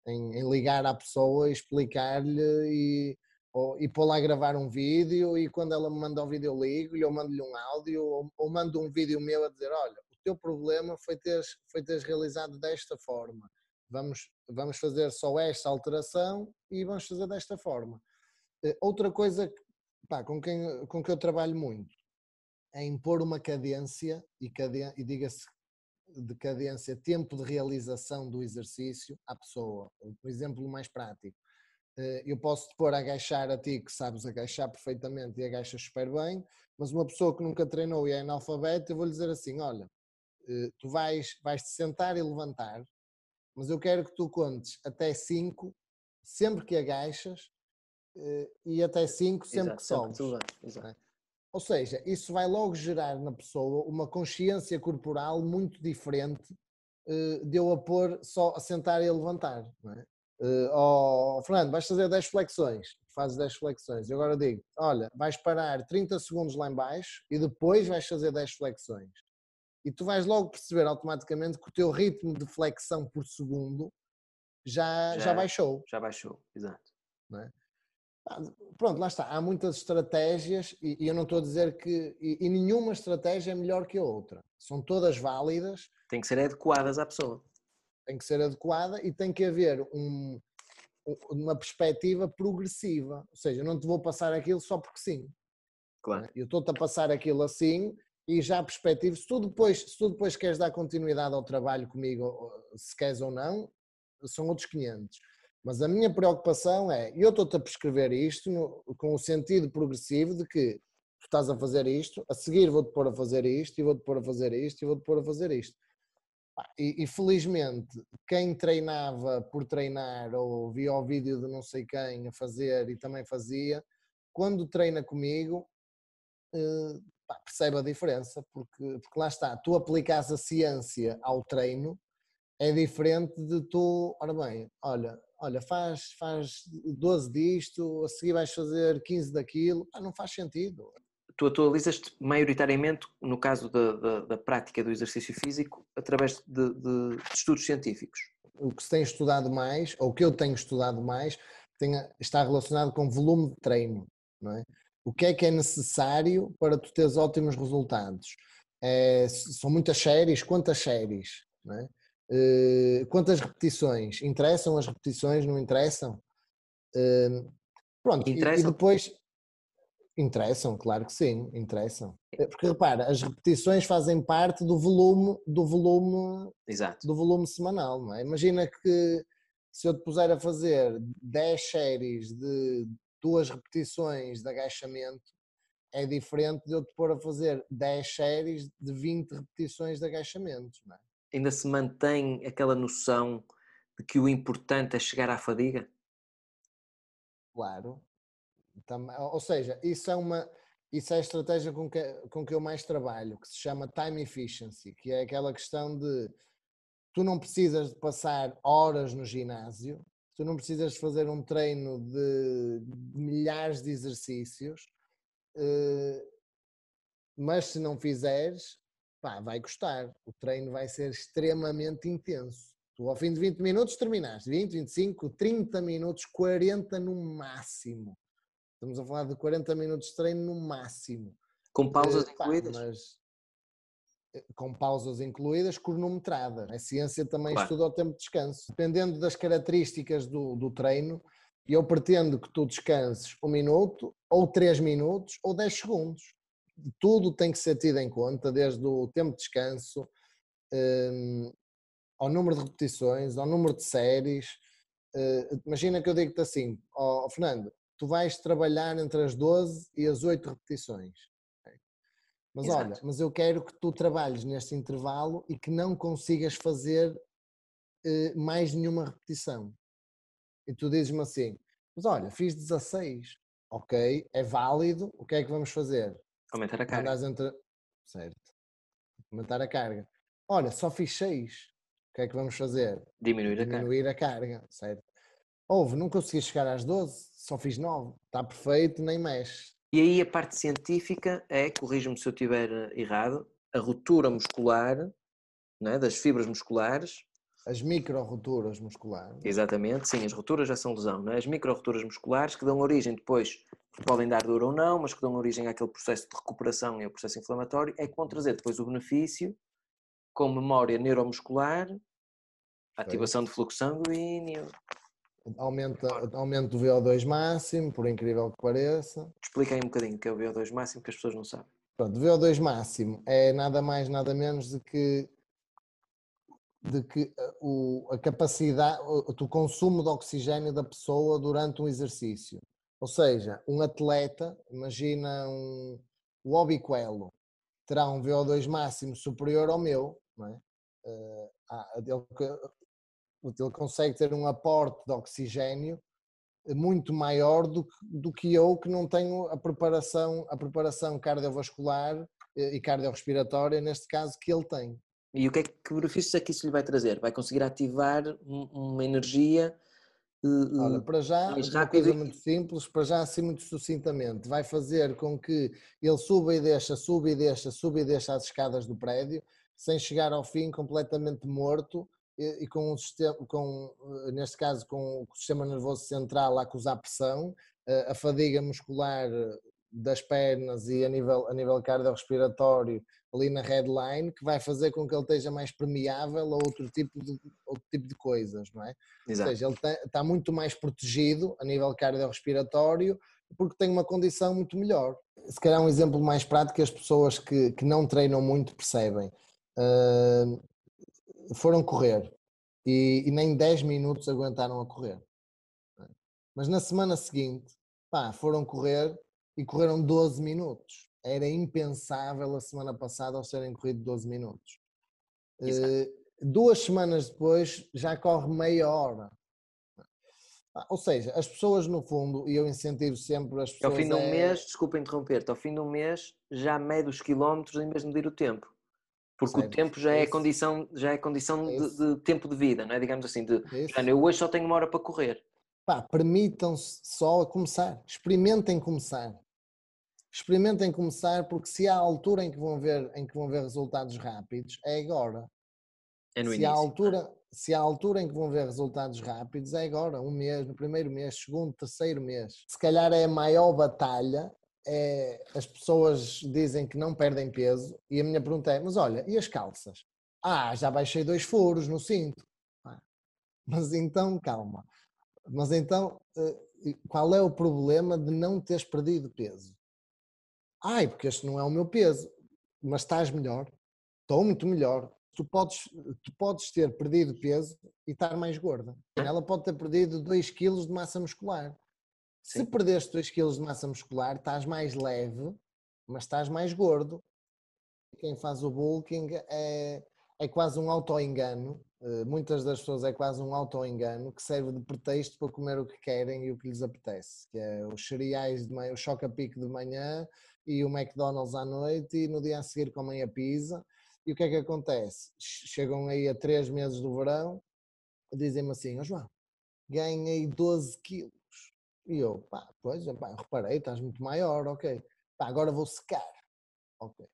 em, em ligar à pessoa e explicar-lhe e, ou, e pô-la a gravar um vídeo. E quando ela me manda o vídeo, eu ligo-lhe ou mando-lhe um áudio ou, ou mando um vídeo meu a dizer: Olha, o teu problema foi teres, foi teres realizado desta forma. Vamos, vamos fazer só esta alteração e vamos fazer desta forma. Eh, Outra coisa pá, com, quem, com que eu trabalho muito é impor uma cadência, e, caden e diga-se de cadência, tempo de realização do exercício à pessoa. Um exemplo mais prático. Eh, Eu posso te pôr a agachar a ti, que sabes agachar perfeitamente e agachas super bem, mas uma pessoa que nunca treinou e é analfabeta, eu vou-lhe dizer assim: olha, eh, tu vais, vais te sentar e levantar, mas eu quero que tu contes até 5, sempre que agachas, e até 5 sempre Exato, que sempre sobes. tu levantas, exato. Ou seja, isso vai logo gerar na pessoa uma consciência corporal muito diferente eh, de eu a pôr só a sentar e a levantar. Não é? Eh, oh, Fernando, vais fazer 10 flexões, fazes 10 flexões. Eu agora digo, olha, vais parar 30 segundos lá em baixo e depois vais fazer 10 flexões. E tu vais logo perceber automaticamente que o teu ritmo de flexão por segundo já, já, Já- baixou. Já baixou, exato. Ah, Pronto, lá está. Há muitas estratégias e, e eu não estou a dizer que. E, e nenhuma estratégia é melhor que a outra. São todas válidas, Tem que ser adequadas à pessoa. tem que ser adequada e tem que haver um- um- uma perspectiva progressiva. Ou seja, eu não te vou passar aquilo só porque sim. Claro. Eu estou-te a passar aquilo assim e já perspectivo, se tu, depois, se tu depois queres dar continuidade ao trabalho comigo, se queres ou não, são outros 500. Mas a minha preocupação é, eu estou-te a prescrever isto no- com o sentido progressivo de que tu estás a fazer isto, a seguir vou-te pôr a fazer isto, e vou-te pôr a fazer isto, e vou-te pôr a fazer isto. E, e felizmente, quem treinava por treinar ou via o vídeo de não sei quem a fazer e também fazia, quando treina comigo, eh, percebe a diferença, porque, porque lá está, tu aplicas a ciência ao treino, é diferente de tu, ora bem, olha, olha, faz, faz 12 disto, a seguir vais fazer 15 daquilo, pá, não faz sentido. Tu atualizas-te maioritariamente, no caso da, da, da prática do exercício físico, através de, de- de estudos científicos. o que se tem estudado mais, ou o que eu tenho estudado mais, tem está relacionado com volume de treino, não é? O que é que é necessário para tu teres ótimos resultados? É, são muitas séries, quantas séries, não é? Eh, quantas repetições? Interessam as repetições, não interessam? Eh, pronto, e- e Interessam? depois interessam, claro que sim, interessam. Eh, Porque repara, as repetições fazem parte do volume, do volume Exato. do volume semanal, não é? Imagina que se eu te puser a fazer 10 séries de duas repetições de agachamento, é diferente de eu te pôr a fazer 10 séries de 20 repetições de agachamentos, não é? Ainda se mantém aquela noção de que o importante é chegar à fadiga? Claro. Ou seja, isso é uma isso é a estratégia com que, com que eu mais trabalho, que se chama time efficiency, que é aquela questão de tu não precisas de passar horas no ginásio, tu não precisas de fazer um treino de, de milhares de exercícios, eh, mas se não fizeres, pá, vai custar. O treino vai ser extremamente intenso. Tu ao fim de 20 minutos terminaste, 20, 25, 30 minutos, 40 no máximo. Estamos a falar de 40 minutos de treino no máximo. Com pausas Eh, pá, incluídas? mas, eh, com pausas incluídas, cronometrada. A ciência também Claro. estuda o tempo de descanso. Dependendo das características do, do treino, eu pretendo que tu descanses um minuto, ou três minutos, ou 10 segundos. Tudo tem que ser tido em conta, desde o tempo de descanso, hum, ao número de repetições, ao número de séries. Eh, imagina que eu digo-te assim, ó, Fernando, tu vais trabalhar entre as 12 e as 8 repetições. Mas olha, Exato. mas eu quero que tu trabalhes neste intervalo e que não consigas fazer eh, mais nenhuma repetição. E tu dizes-me assim, mas olha, fiz 16, ok, é válido, o que é que vamos fazer? Aumentar a carga. Certo. Aumentar a carga. Olha, só fiz 6, o que é que vamos fazer? Diminuir a carga. diminuir a carga, certo? Houve, não consegui chegar às 12, só fiz 9, está perfeito, nem mexe. E aí a parte científica é, corrija-me se eu estiver eh, errado, a ruptura muscular não é, das fibras musculares, As micro-roturas musculares, exatamente, sim, as rupturas já são lesão, não é? as micro-rupturas musculares que dão origem depois, que podem dar dor ou não, mas que dão origem àquele processo de recuperação e ao processo inflamatório, é que vão trazer depois o benefício com memória neuromuscular, ativação de fluxo sanguíneo. aumenta, aumenta o VO2 máximo, por incrível que pareça. Explica aí um bocadinho o que é o VO2 máximo que as pessoas não sabem. Pronto, VO2 máximo é nada mais, nada menos de que, de que eh, o, a capacidade, o, consumo de oxigênio da pessoa durante um exercício. Ou seja, um atleta, imagina um, o Obiquelo, terá um VO2 máximo superior ao meu, não é? Ah, ele, ele consegue ter um aporte de oxigênio muito maior do que, do que eu que não tenho a preparação, a preparação cardiovascular eh, e cardiorrespiratória, neste caso, que ele tem. E o que é que que benefícios é que isso lhe vai trazer? Vai conseguir ativar um- uma energia eh, Olha, eh, para já, mais uma coisa muito simples, para já assim muito sucintamente, vai fazer com que ele suba e deixa, suba e deixa, suba e deixa as escadas do prédio, sem chegar ao fim completamente morto e, e com, um sistema, com, eh, neste caso, com o sistema nervoso central a acusar pressão, a fadiga muscular das pernas e a nível, a nível cardiorrespiratório ali na headline, que vai fazer com que ele esteja mais permeável a outro tipo de, outro tipo de coisas, não é? Ou Exato. seja, ele está muito mais protegido a nível cardiorrespiratório porque tem uma condição muito melhor. Se calhar um exemplo mais prático as pessoas que, que não treinam muito percebem. Uh, foram correr e, e, nem 10 minutos aguentaram a correr. Mas na semana seguinte, pá, foram correr e correram 12 minutos. Era impensável a semana passada ao serem corrido 12 minutos. Uh, duas semanas depois já corre meia hora. Ah, ou seja, as pessoas no fundo, e eu incentivo sempre as pessoas. Ao fim de um é... mês, desculpa interromper-te, ao fim de um mês já mede os quilómetros em vez de medir o tempo. Porque certo. o tempo já é, é condição, já é condição é de, de, tempo de vida, não é? Digamos assim, de é eu hoje só tenho uma hora para correr. Pá, permitam-se só a começar, experimentem começar. Experimentem começar, porque se há altura em que vão ver, em que vão ver resultados rápidos, é agora. É no se início. Há altura, se há altura em que vão ver resultados rápidos, é agora, um mês, no primeiro mês, segundo, terceiro mês. Se calhar é a maior batalha, é, as pessoas dizem que não perdem peso, e a minha pergunta é, mas olha, e as calças? Ah, já baixei dois furos no cinto. Ah, mas então, calma. Mas então, eh, qual é o problema de não teres perdido peso? Ai, porque este não é o meu peso. Mas estás melhor. Estou muito melhor tu podes, tu podes ter perdido peso e estar mais gorda. Ela pode ter perdido 2 kg de massa muscular. Sim. Se perdeste 2 kg de massa muscular, estás mais leve, mas estás mais gordo. Quem faz o bulking é, é quase um auto-engano. Uh, muitas das pessoas é quase um auto-engano que serve de pretexto para comer o que querem e o que lhes apetece. Que é os cereais de manhã, o choca-pique de manhã e o McDonald's à noite e no dia a seguir comem a pizza e o que é que acontece? Chegam aí a três meses do verão, dizem-me assim, oh, João, ganhei 12 quilos. E eu, pá, pois, pá, reparei, estás muito maior, ok. Pá, agora vou secar. Ok.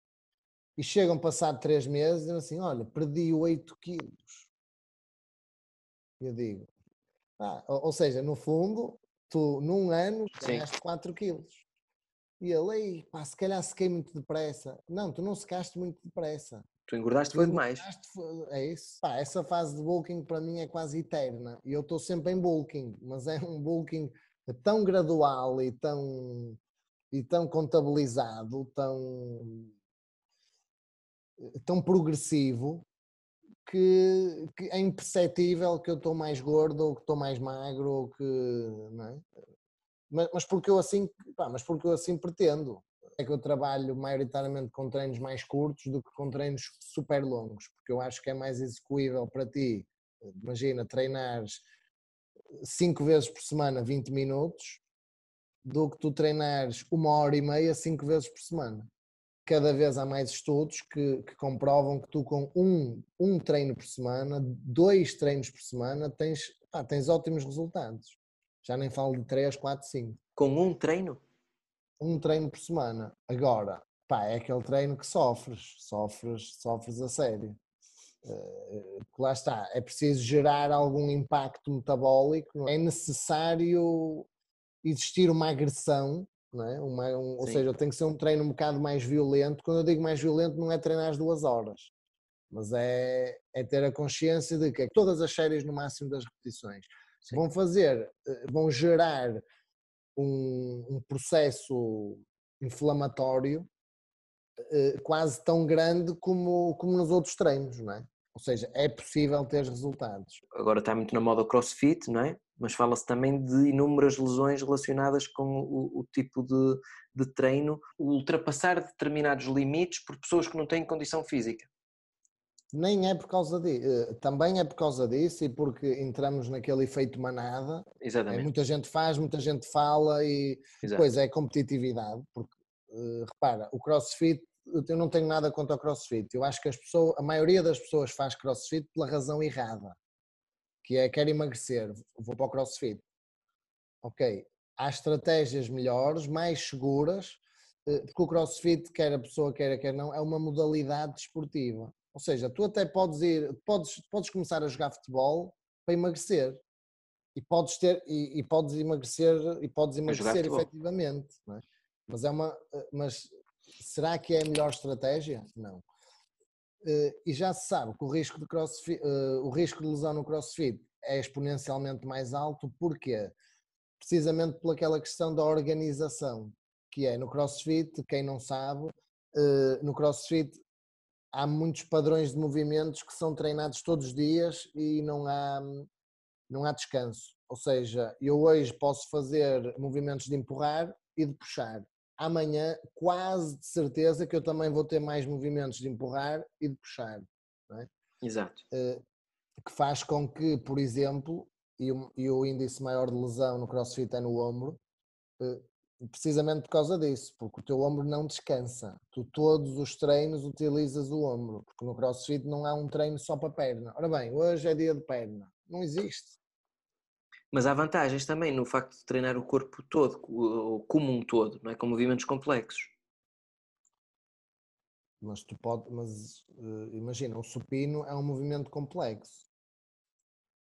E chegam passado três meses e dizem assim, olha, perdi 8 quilos. E eu digo, ah, ou, ou, seja, no fundo, tu num ano ganhaste 4 quilos. E ele, pá, se calhar sequei muito depressa. Não, tu não secaste muito depressa. Tu engordaste foi demais. é isso. Pá, essa fase de bulking para mim é quase eterna. E eu estou sempre em bulking, mas é um bulking tão gradual e tão, e tão contabilizado, tão, tão progressivo, que, que é imperceptível que eu estou mais gordo ou que estou mais magro ou que. Não é? Mas, mas porque eu assim, pá, mas porque eu assim pretendo é que eu trabalho maioritariamente com treinos mais curtos do que com treinos super longos, porque eu acho que é mais execuível para ti. Imagina, treinares 5 vezes por semana 20 minutos do que tu treinares uma hora e meia 5 vezes por semana. Cada vez há mais estudos que, que comprovam que tu com um, um treino por semana, dois treinos por semana, tens, tens ótimos resultados. Já nem falo de 3, 4, 5. Com um treino? um treino por semana. Agora, pá, é aquele treino que sofres, sofres, sofres a sério. Uh, lá está, é preciso gerar algum impacto metabólico, é? é necessário existir uma agressão, não é? Uma, um, ou seja, tem que ser um treino um bocado mais violento. Quando eu digo mais violento, não é treinar as duas horas, mas é, é ter a consciência de que todas as séries no máximo das repetições Sim. vão fazer, eh, vão gerar um, um processo inflamatório eh, quase tão grande como, como nos outros treinos, não é? Ou seja, é possível ter resultados. Agora está muito na moda o crossfit, não é? Mas fala-se também de inúmeras lesões relacionadas com o, o tipo de, de treino, ultrapassar determinados limites por pessoas que não têm condição física nem é por causa disso, eh, também é por causa disso e porque entramos naquele efeito manada. É, Exatamente. É, muita gente faz, muita gente fala e Exato. depois é competitividade, porque uh, repara, o crossfit, eu não tenho nada contra o crossfit, eu acho que as pessoas, a maioria das pessoas faz crossfit pela razão errada, que é quer emagrecer, vou para o crossfit. Ok, há estratégias melhores, mais seguras, eh, porque o crossfit, quer a pessoa queira, quer não, é uma modalidade desportiva ou seja, tu até podes ir, podes, podes começar a jogar futebol para emagrecer e podes ter e, e podes emagrecer e podes emagrecer efetivamente, é? mas é uma mas será que é a melhor estratégia? Não. Eh, e já se sabe que o risco de crossfit, eh, o risco de lesão no CrossFit é exponencialmente mais alto porque precisamente pelaquela questão da organização, que é no CrossFit, quem não sabe, eh, no CrossFit há muitos padrões de movimentos que são treinados todos os dias e não há, não há descanso. Ou seja, eu hoje posso fazer movimentos de empurrar e de puxar. Amanhã, quase de certeza que eu também vou ter mais movimentos de empurrar e de puxar. É? Exato. Eh, que faz com que, por exemplo, e o, e o índice maior de lesão no crossfit é no ombro, eh, precisamente por causa disso, porque o teu ombro não descansa. Tu todos os treinos utilizas o ombro, porque no crossfit não há um treino só para perna. Ora bem, hoje é dia de perna. Não existe. Mas há vantagens também no facto de treinar o corpo todo, como um todo, não é? com movimentos complexos. Mas tu pode, mas uh, imagina, o supino é um movimento complexo.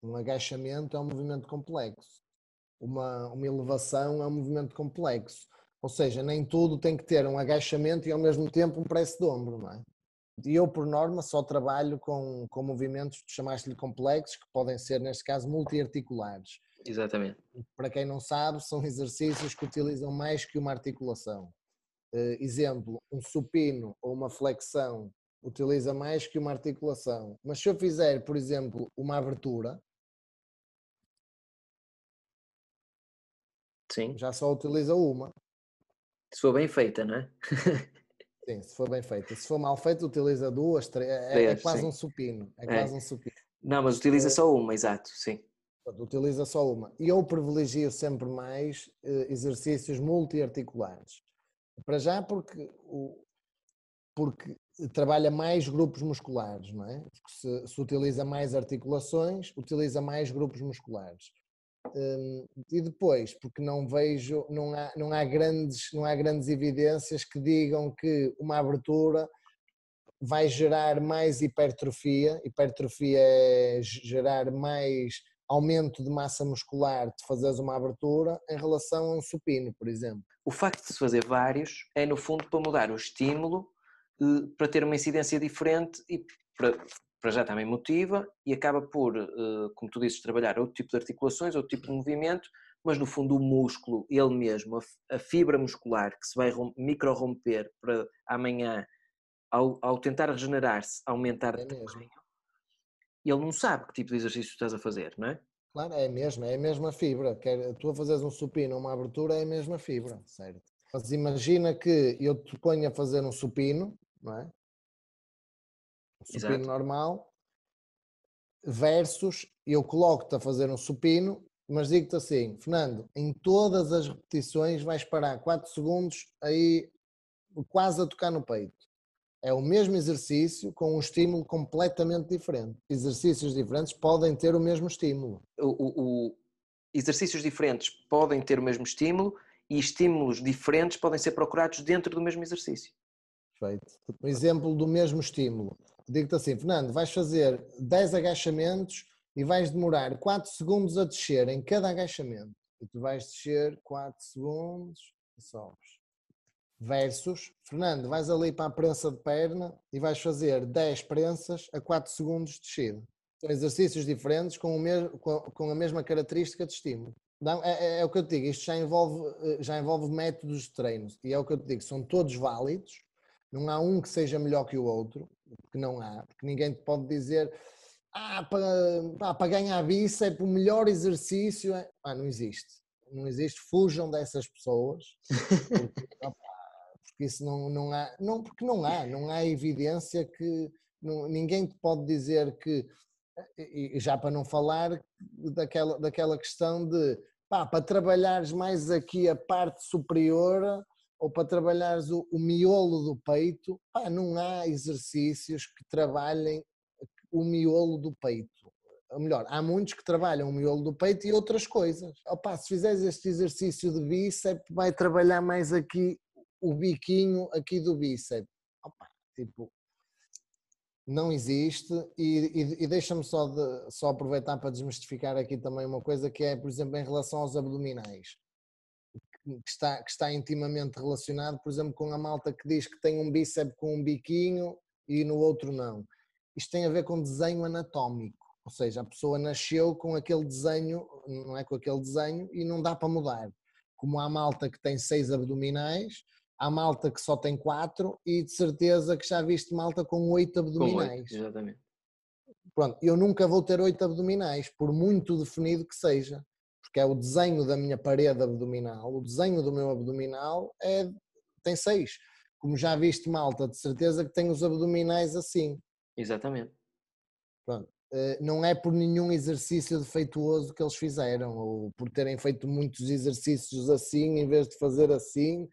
Um agachamento é um movimento complexo. Uma, uma elevação é um movimento complexo. Ou seja, nem tudo tem que ter um agachamento e ao mesmo tempo um press de ombro, não é? E eu, por norma, só trabalho com, com movimentos, chamaste-lhe complexos, que podem ser, neste caso, multiarticulares. Exatamente. Para quem não sabe, são exercícios que utilizam mais que uma articulação. Uh, exemplo, um supino ou uma flexão utiliza mais que uma articulação. Mas se eu fizer, por exemplo, uma abertura, Sim. já só utiliza uma. Se for bem feita, não é? Sim, se for bem feita. Se for mal feita, utiliza duas, três. É, é quase sim. um supino. É, é, quase um supino. Não, mas utiliza só uma, exato, sim. Utiliza só uma. E eu privilegio sempre mais eh, exercícios multiarticulares. Para já porque, o, porque trabalha mais grupos musculares, não é? Se, se, utiliza mais articulações, utiliza mais grupos musculares. Um, e depois, porque não vejo, não há, não, há grandes, não há grandes evidências que digam que uma abertura vai gerar mais hipertrofia. Hipertrofia é gerar mais aumento de massa muscular de fazeres uma abertura em relação a um supino, por exemplo. O facto de se fazer vários é, no fundo, para mudar o estímulo, eh, para ter uma incidência diferente e para, para já também motiva e acaba por, eh, como tu dizes, trabalhar outro tipo de articulações, outro tipo de movimento, mas no fundo o músculo, ele mesmo, a fibra muscular que se vai micro-romper para amanhã, ao, ao tentar regenerar-se, aumentar é tamanho, e ele não sabe que tipo de exercício estás a fazer, não é? Claro, é mesmo, é a mesma fibra. Quer, tu a fazeres um supino ou uma abertura é a mesma fibra, certo? Mas imagina que eu te ponho a fazer um supino, não é? Supino Exato. normal, versus eu coloco-te a fazer um supino, mas digo-te assim, Fernando, em todas as repetições vais parar 4 segundos aí quase a tocar no peito. É o mesmo exercício com um estímulo completamente diferente. Exercícios diferentes podem ter o mesmo estímulo. O, o, o, exercícios diferentes podem ter o mesmo estímulo e estímulos diferentes podem ser procurados dentro do mesmo exercício. Perfeito. Um exemplo do mesmo estímulo. Digo-te assim, Fernando, vais fazer 10 agachamentos e vais demorar 4 segundos a descer em cada agachamento. E tu vais descer 4 segundos e sobes versus, Fernando, vais ali para a prensa de perna e vais fazer 10 prensas a 4 segundos de descida. São exercícios diferentes com, mesmo, com, a mesma característica de estímulo. Não, é, é, é, o que eu te digo, isto já envolve, eh, já envolve métodos de treinos e é o que eu te digo, são todos válidos, não há um que seja melhor que o outro, porque não há, porque ninguém te pode dizer ah, para, para ganhar bíceps o melhor exercício é... Ah, não existe, não existe, fujam dessas pessoas, porque, porque isso não, não há, não, porque não há, não há evidência que não, ninguém te pode dizer que, e já para não falar daquela, daquela questão de pá, para trabalhares mais aqui a parte superior ou para trabalhares o, o miolo do peito, pá, não há exercícios que trabalhem o miolo do peito. Ou melhor, há muitos que trabalham o miolo do peito e outras coisas. Opa, se fizeres este exercício de bíceps, vai trabalhar mais aqui o biquinho aqui do bíceps. Opa, tipo, não existe e, e, e deixa-me só, de, só aproveitar para desmistificar aqui também uma coisa que é, por exemplo, em relação aos abdominais, que está, que está intimamente relacionado, por exemplo, com a malta que diz que tem um bíceps com um biquinho e no outro não. Isto tem a ver com desenho anatómico. Ou seja, a pessoa nasceu com aquele desenho, não é com aquele desenho, e não dá para mudar. Como há malta que tem seis abdominais, há malta que só tem quatro, e de certeza que já viste malta com oito abdominais. Com 8, exatamente. Pronto, eu nunca vou ter oito abdominais, por muito definido que seja, porque é o desenho da minha parede abdominal, o desenho do meu abdominal é, tem seis. Como já viste malta, de certeza que tem os abdominais assim. Exatamente. Pronto. Eh, não é por nenhum exercício defeituoso que eles fizeram, ou por terem feito muitos exercícios assim em vez de fazer assim.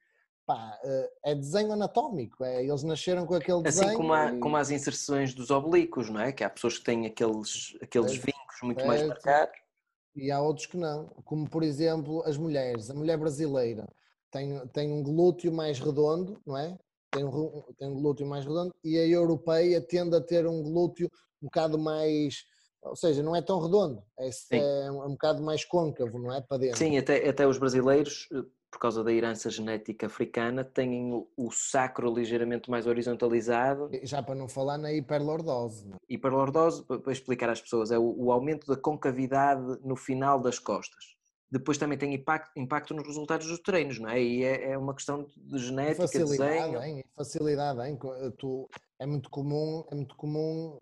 Pá, eh, é desenho anatómico, é, eles nasceram com aquele assim desenho. Assim como, há, e... como as inserções dos oblíquos, não é? Que há pessoas que têm aqueles, aqueles certo, vincos muito certo. mais marcados. E há outros que não, como por exemplo as mulheres. A mulher brasileira tem, tem um glúteo mais redondo, não é? Tem um, tem um glúteo mais redondo, e a europeia tende a ter um glúteo um bocado mais, ou seja, não é tão redondo, é, é um, é um bocado mais côncavo, não é? Para dentro. Sim, até, até os brasileiros, eh, por causa da herança genética africana, têm o, o sacro ligeiramente mais horizontalizado. Já para não falar na hiperlordose. É? Hiperlordose, para explicar às pessoas, é o, o aumento da concavidade no final das costas depois também tem impacto, impacto nos resultados dos treinos, não é? E é, é uma questão de genética, facilidade, desenho. Hein? Facilidade, hein? Tu, é muito comum, é muito comum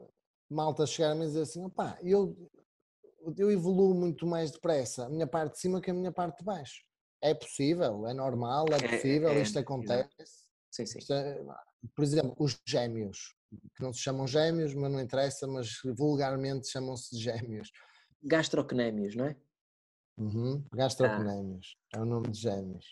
malta chegar-me e dizer assim, opá, eu, eu evoluo muito mais depressa a minha parte de cima que a minha parte de baixo. É possível, é normal, é, é possível, é, é, isto acontece. Sim, sim. É, por exemplo, os gêmeos, que não se chamam gêmeos, mas não interessa, mas vulgarmente chamam-se de gêmeos. Gastrocnémios, não é? Uhum, gastrocnémios, ah. é o nome de gêmeos.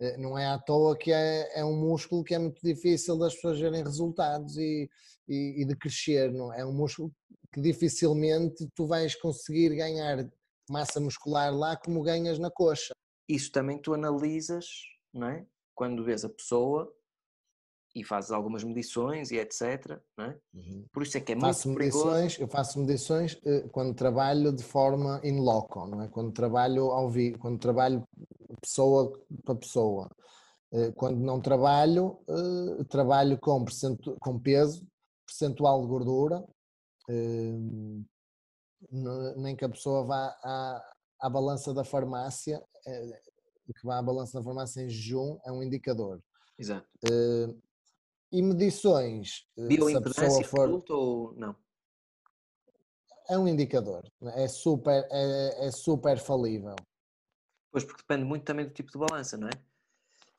Eh, não é à toa que é, é um músculo que é muito difícil das pessoas verem resultados e, e, e, de crescer, não é? é um músculo que dificilmente tu vais conseguir ganhar massa muscular lá como ganhas na coxa. Isso também tu analisas, não é? Quando vês a pessoa e fazes algumas medições e etc. Não é? Uhum. Por isso é que é faço muito medições, perigoso. Eu faço medições eh, quando trabalho de forma in loco, não é? Quando trabalho ao vivo, quando trabalho pessoa para pessoa. Eh, quando não trabalho, eh, trabalho com, com peso, percentual de gordura, nem que a pessoa vá à, à balança da farmácia, que vá à balança da farmácia em jejum, é um indicador. Exato. E medições. Eh, Bioimpedância for... ou não? É um indicador. É super, é, é super falível. Pois, porque depende muito também do tipo de balança, não é?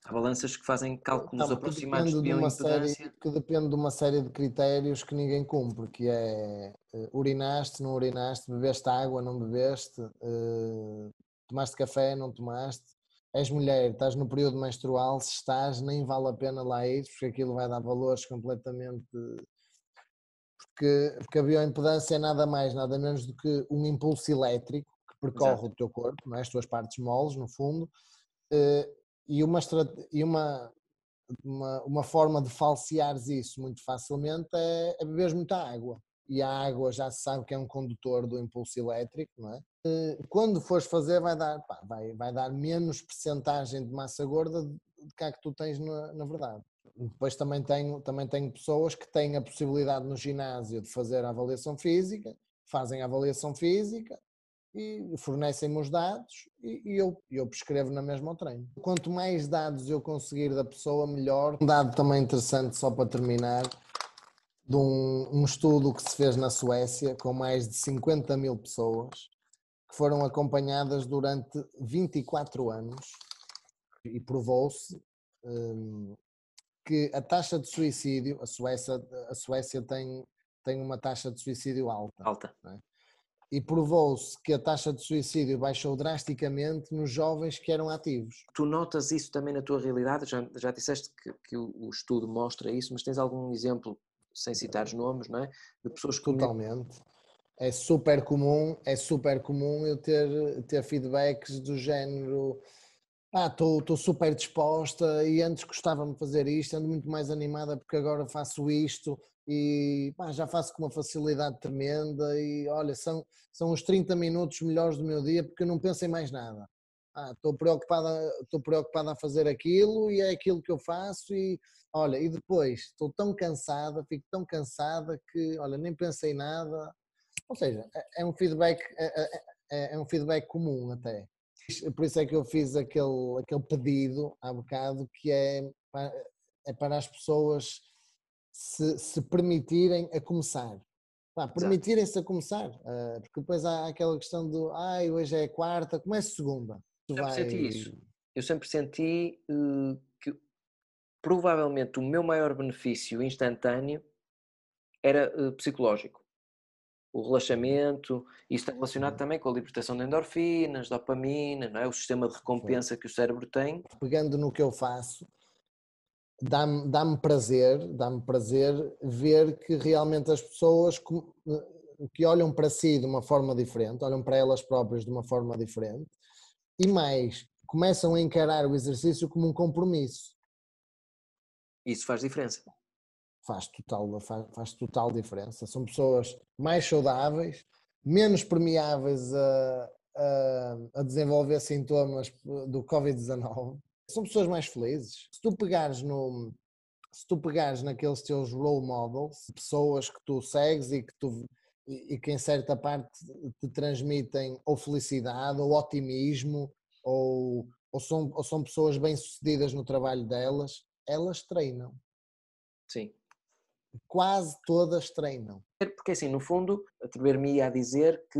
Há balanças que fazem cálculos não, aproximados de bioimpedância. Série, que depende de uma série de critérios que ninguém cumpre, que é uh, urinaste, não urinaste, bebeste água, não bebeste, uh, tomaste café, não tomaste, és mulher, estás no período menstrual, se estás, nem vale a pena lá ir, porque aquilo vai dar valores completamente. Porque, porque a bioimpedância é nada mais, nada menos do que um impulso elétrico que percorre Exato. o teu corpo, não é? as tuas partes moles, no fundo, eh, e uma, e uma, uma, uma forma de falseares isso muito facilmente é, é beber muita água. E a água já se sabe que é um condutor do impulso elétrico, não é? Eh, quando fores fazer vai dar, pá, vai, vai dar menos percentagem de massa gorda do que a que tu tens na, na verdade. Depois também tenho, também tenho pessoas que têm a possibilidade no ginásio de fazer a avaliação física, fazem a avaliação física e fornecem-me os dados e, e, eu, eu prescrevo na mesma ao treino. Quanto mais dados eu conseguir da pessoa, melhor. Um dado também interessante, só para terminar, de um, um estudo que se fez na Suécia com mais de 50 mil pessoas que foram acompanhadas durante 24 anos e provou-se um, que a taxa de suicídio, a Suécia, a Suécia tem, tem uma taxa de suicídio alta. Alta. É? E provou-se que a taxa de suicídio baixou drasticamente nos jovens que eram ativos. Tu notas isso também na tua realidade? Já, já disseste que, que o, o estudo mostra isso, mas tens algum exemplo, sem citar os nomes, não é? De pessoas que. Totalmente é super comum, é super comum eu ter, ter feedbacks do género ah, estou super disposta e antes gostava-me de fazer isto, ando muito mais animada porque agora faço isto e pá, já faço com uma facilidade tremenda e olha, são, são os 30 minutos melhores do meu dia porque eu não penso em mais nada. Ah, estou preocupada, estou preocupada a fazer aquilo e é aquilo que eu faço e olha, e depois estou tão cansada, fico tão cansada que olha, nem pensei nada, Ou seja, é, é um feedback, é, é, é, é um feedback comum até. Por isso é que eu fiz aquele, aquele pedido há bocado que é para, é para as pessoas se, se permitirem a começar. permitirem-se a começar, uh, porque depois há aquela questão do ai, hoje é quarta, começa segunda. Tu sempre vai... senti isso. Eu sempre senti uh, que provavelmente o meu maior benefício instantâneo era uh, psicológico. O relaxamento, e está relacionado também com a libertação de endorfinas, dopamina, não é? o sistema de recompensa que o cérebro tem. Pegando no que eu faço, dá-me dá prazer, dá-me prazer ver que realmente as pessoas que olham para si de uma forma diferente, olham para elas próprias de uma forma diferente e mais, começam a encarar o exercício como um compromisso. Isso faz diferença. Faz total, faz, faz total diferença. São pessoas mais saudáveis, menos permeáveis a, a, a desenvolver sintomas do Covid-19 são pessoas mais felizes. Se tu pegares no se tu pegares naqueles teus role models, pessoas que tu segues e que tu e que em certa parte te transmitem ou felicidade ou otimismo ou, ou, são, ou são pessoas bem-sucedidas no trabalho delas, elas treinam. Sim. Quase todas treinam. Porque assim, no fundo, atrever-me a dizer que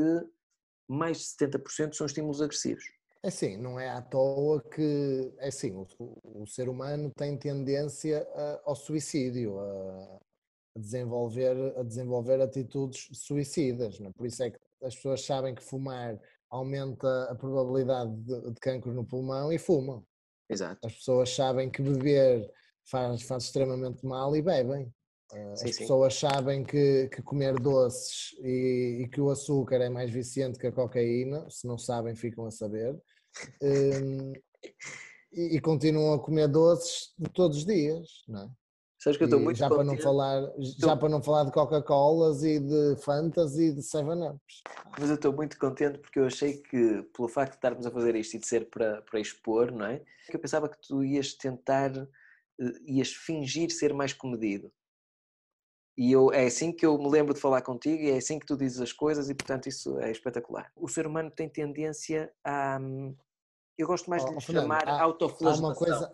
mais de 70% são estímulos agressivos. É assim, não é à toa que, é assim, o, o ser humano tem tendência a, ao suicídio, a, a, desenvolver, a desenvolver atitudes suicidas? É? por isso é que as pessoas sabem que fumar aumenta a probabilidade de, de cancro no pulmão e fumam. Exato. As pessoas sabem que beber faz, faz extremamente mal e bebem. Eh, as sim, pessoas sim. sabem que, que comer doces e, e, que o açúcar é mais viciante que a cocaína, se não sabem, ficam a saber. Um, e, e, continuam a comer doces todos os dias, não é? Sabes que eu estou muito já para não falar Já para não falar de Coca-Colas e de Fantas e de Seven Ups. Mas eu estou muito contente porque eu achei que, pelo facto de estarmos a fazer isto e de ser para, para expor, não é? Que eu pensava que tu ias tentar, eh, ias fingir ser mais comedido. E eu, é assim que eu me lembro de falar contigo e é assim que tu dizes as coisas e, portanto, isso é espetacular. O ser humano tem tendência a. Hum, eu gosto mais de lhe chamar há, autoflagelação. Há uma coisa.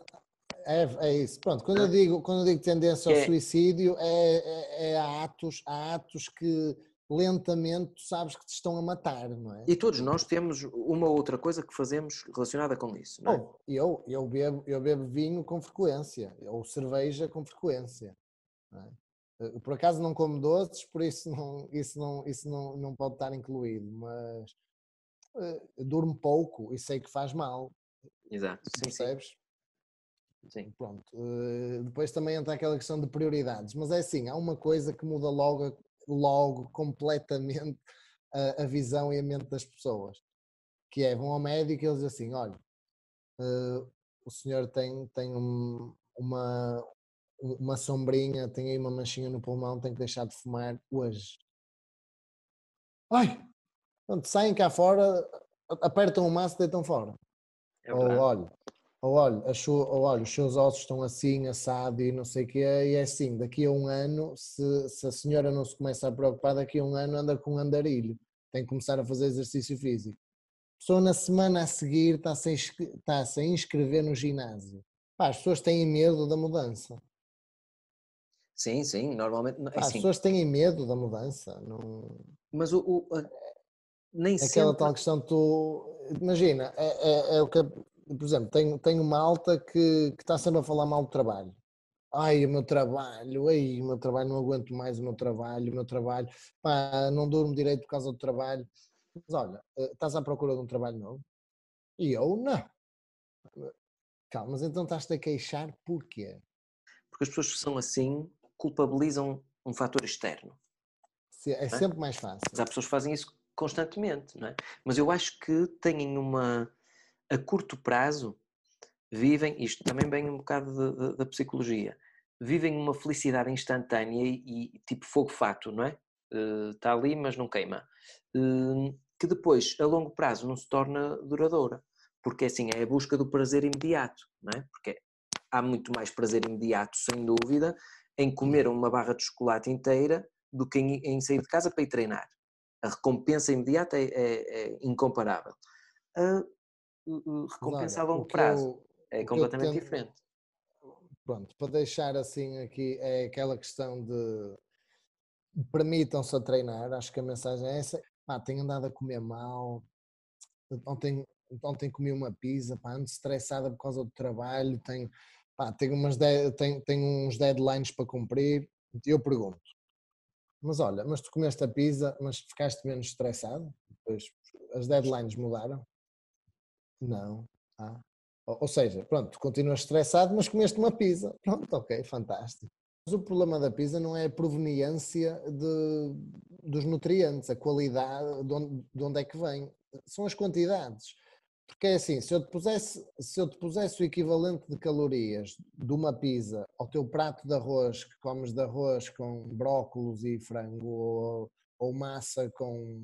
É, é isso. Pronto, quando eu digo, quando eu digo tendência ao é. suicídio, é, é, é a atos, há atos que lentamente tu sabes que te estão a matar, não é? E todos nós temos uma ou outra coisa que fazemos relacionada com isso, não é? Oh, eu, eu, bebo, eu bebo vinho com frequência, ou cerveja com frequência. É? Eh, por acaso não como doces, por isso não, isso, não, isso não, não pode estar incluído, mas uh, durmo pouco e sei que faz mal. Exato, percebes? Sim. sim. Pronto. Uh, depois também entra aquela questão de prioridades, mas é assim, há uma coisa que muda logo, logo completamente a, a visão e a mente das pessoas, que é, vão ao médico e eles dizem assim, olha, uh, o senhor tem, tem um, uma, uma sombrinha, tem aí uma manchinha no pulmão, tem que deixar de fumar hoje. Ai! Pronto, saem cá fora, apertam o maço e deitam fora. É ou olha, ou olha, ou olha, os seus ossos estão assim, assado e não sei o quê, e é assim, daqui a um ano, se, se a senhora não se começa a preocupar, daqui a um ano anda com um andarilho, tem que começar a fazer exercício físico. A pessoa na semana a seguir está-se a, está -se a inscrever no ginásio. Pá, as pessoas têm medo da mudança. Sim, sim, normalmente. É As pessoas têm medo da mudança. Não... Mas o, o a, nem Aquela sempre... tal questão, tu. Imagina, é, é, é, o que. Por exemplo, tenho, tenho uma alta que, que está sempre a falar mal do trabalho. Ai, o meu trabalho, ai, o meu trabalho, não aguento mais o meu trabalho, o meu trabalho, pá, não durmo direito por causa do trabalho. Mas olha, eh, estás à procura de um trabalho novo? E eu, não. Calma, mas então estás-te a queixar porquê? Porque as pessoas que são assim culpabilizam um fator externo. É, é sempre mais fácil. Mas há pessoas que fazem isso constantemente, não é? Mas eu acho que têm uma. a curto prazo, vivem, isto também vem um bocado da psicologia, vivem uma felicidade instantânea e, e tipo fogo-fato, não é? Está uh, ali, mas não queima. Uh, que depois, a longo prazo, não se torna duradoura. Porque assim, é a busca do prazer imediato, não é? Porque há muito mais prazer imediato, sem dúvida, em comer uma barra de chocolate inteira do que em, em sair de casa para ir treinar. a recompensa imediata é, é, é incomparável. A, recompensa a longo prazo eu, é completamente tento, diferente. Pronto, para deixar assim aqui, é aquela questão de permitam-se a treinar, acho que a mensagem é essa. Pá, tenho andado a comer mal, ontem, ontem comi uma pizza, pá, ando estressada por causa do trabalho, tenho, pá, tenho, umas de, tenho, tenho uns deadlines para cumprir. E eu pergunto, mas olha, mas tu comeste a pizza, mas ficaste menos estressado? Depois as deadlines mudaram? Não. Ah. Ou seja, pronto, tu continuas estressado, mas comeste uma pizza. Pronto, ok, fantástico. Mas o problema da pizza não é a proveniência de, dos nutrientes, a qualidade, de onde, de onde é que vem. São as quantidades. Porque é assim, se eu, te pusesse, se eu te pusesse o equivalente de calorias de uma pizza ao teu prato de arroz, que comes de arroz com brócolos e frango, ou, ou massa com,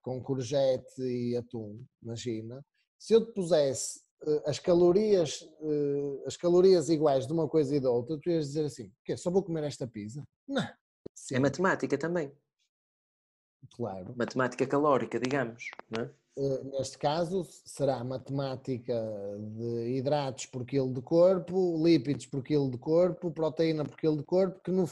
com courgette e atum, imagina, se eu te pusesse uh, as calorias uh, as calorias iguais de uma coisa e da outra, tu ias dizer assim, que só vou comer esta pizza? Não. Sim. É matemática também. Claro. Matemática calórica, digamos, não é? Eh, neste caso, será matemática de hidratos por quilo de corpo, lípidos por quilo de corpo, proteína por quilo de corpo, que no,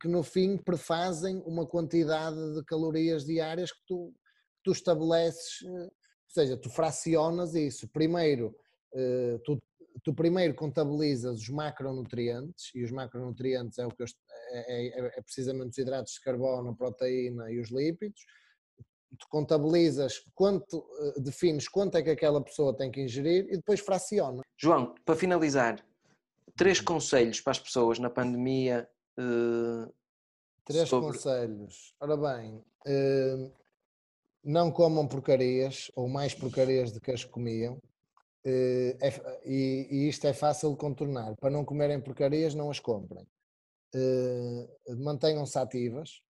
que no fim prefazem uma quantidade de calorias diárias que tu, que tu estabeleces, eh, ou seja, tu fracionas isso. Primeiro, eh, tu, tu primeiro contabilizas os macronutrientes, e os macronutrientes é, o que eu, é, é, é precisamente os hidratos de carbono, a proteína e os lípidos tu contabilizas quanto, eh, defines quanto é que aquela pessoa tem que ingerir e depois fraciona. João, para finalizar, três conselhos para as pessoas na pandemia. Uh, três sobre... conselhos. Ora bem, uh, não comam porcarias ou mais porcarias do que as comiam. Uh, é, e, e, isto é fácil de contornar. Para não comerem porcarias, não as comprem. Mantenham-se ativas.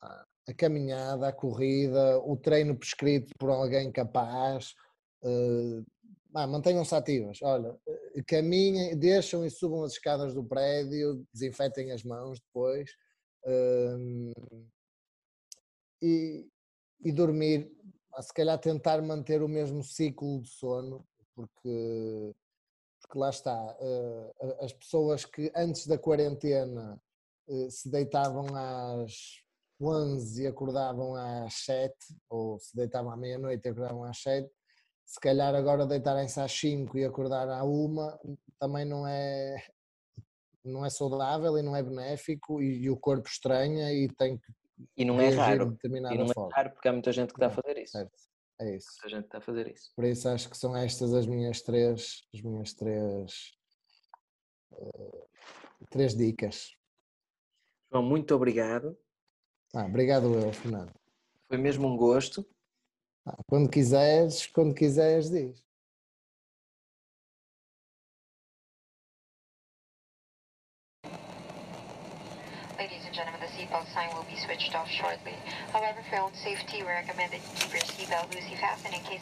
Ah, a caminhada, a corrida, o treino prescrito por alguém capaz. Uh, ah, mantenham-se ativas. Olha, eh, caminhem, deixam e subam as escadas do prédio, desinfetem as mãos depois. Uh, e, e dormir, se calhar tentar manter o mesmo ciclo de sono, porque, porque lá está, uh, as pessoas que antes da quarentena se deitavam às 11 e acordavam às 7, ou se deitavam à meia-noite e acordavam às 7, se calhar agora deitarem-se às 5 e acordar à 1 também não é, não é saudável e não é benéfico e, e o corpo estranha e tem que e não é raro. e não é forma. raro porque há muita gente que está a fazer isso. certo. é isso. Muita gente está a fazer isso. Por isso acho que são estas as minhas três as minhas três uh, três dicas. João muito obrigado ah, obrigado eu, Fernando. Foi mesmo um gosto. Ah, quando quiseres, quando quiseres, diz. Ladies and gentlemen, the seatbelt sign will be switched off shortly. However, for your own safety, we recommend that you keep your seatbelt loosely fastened in case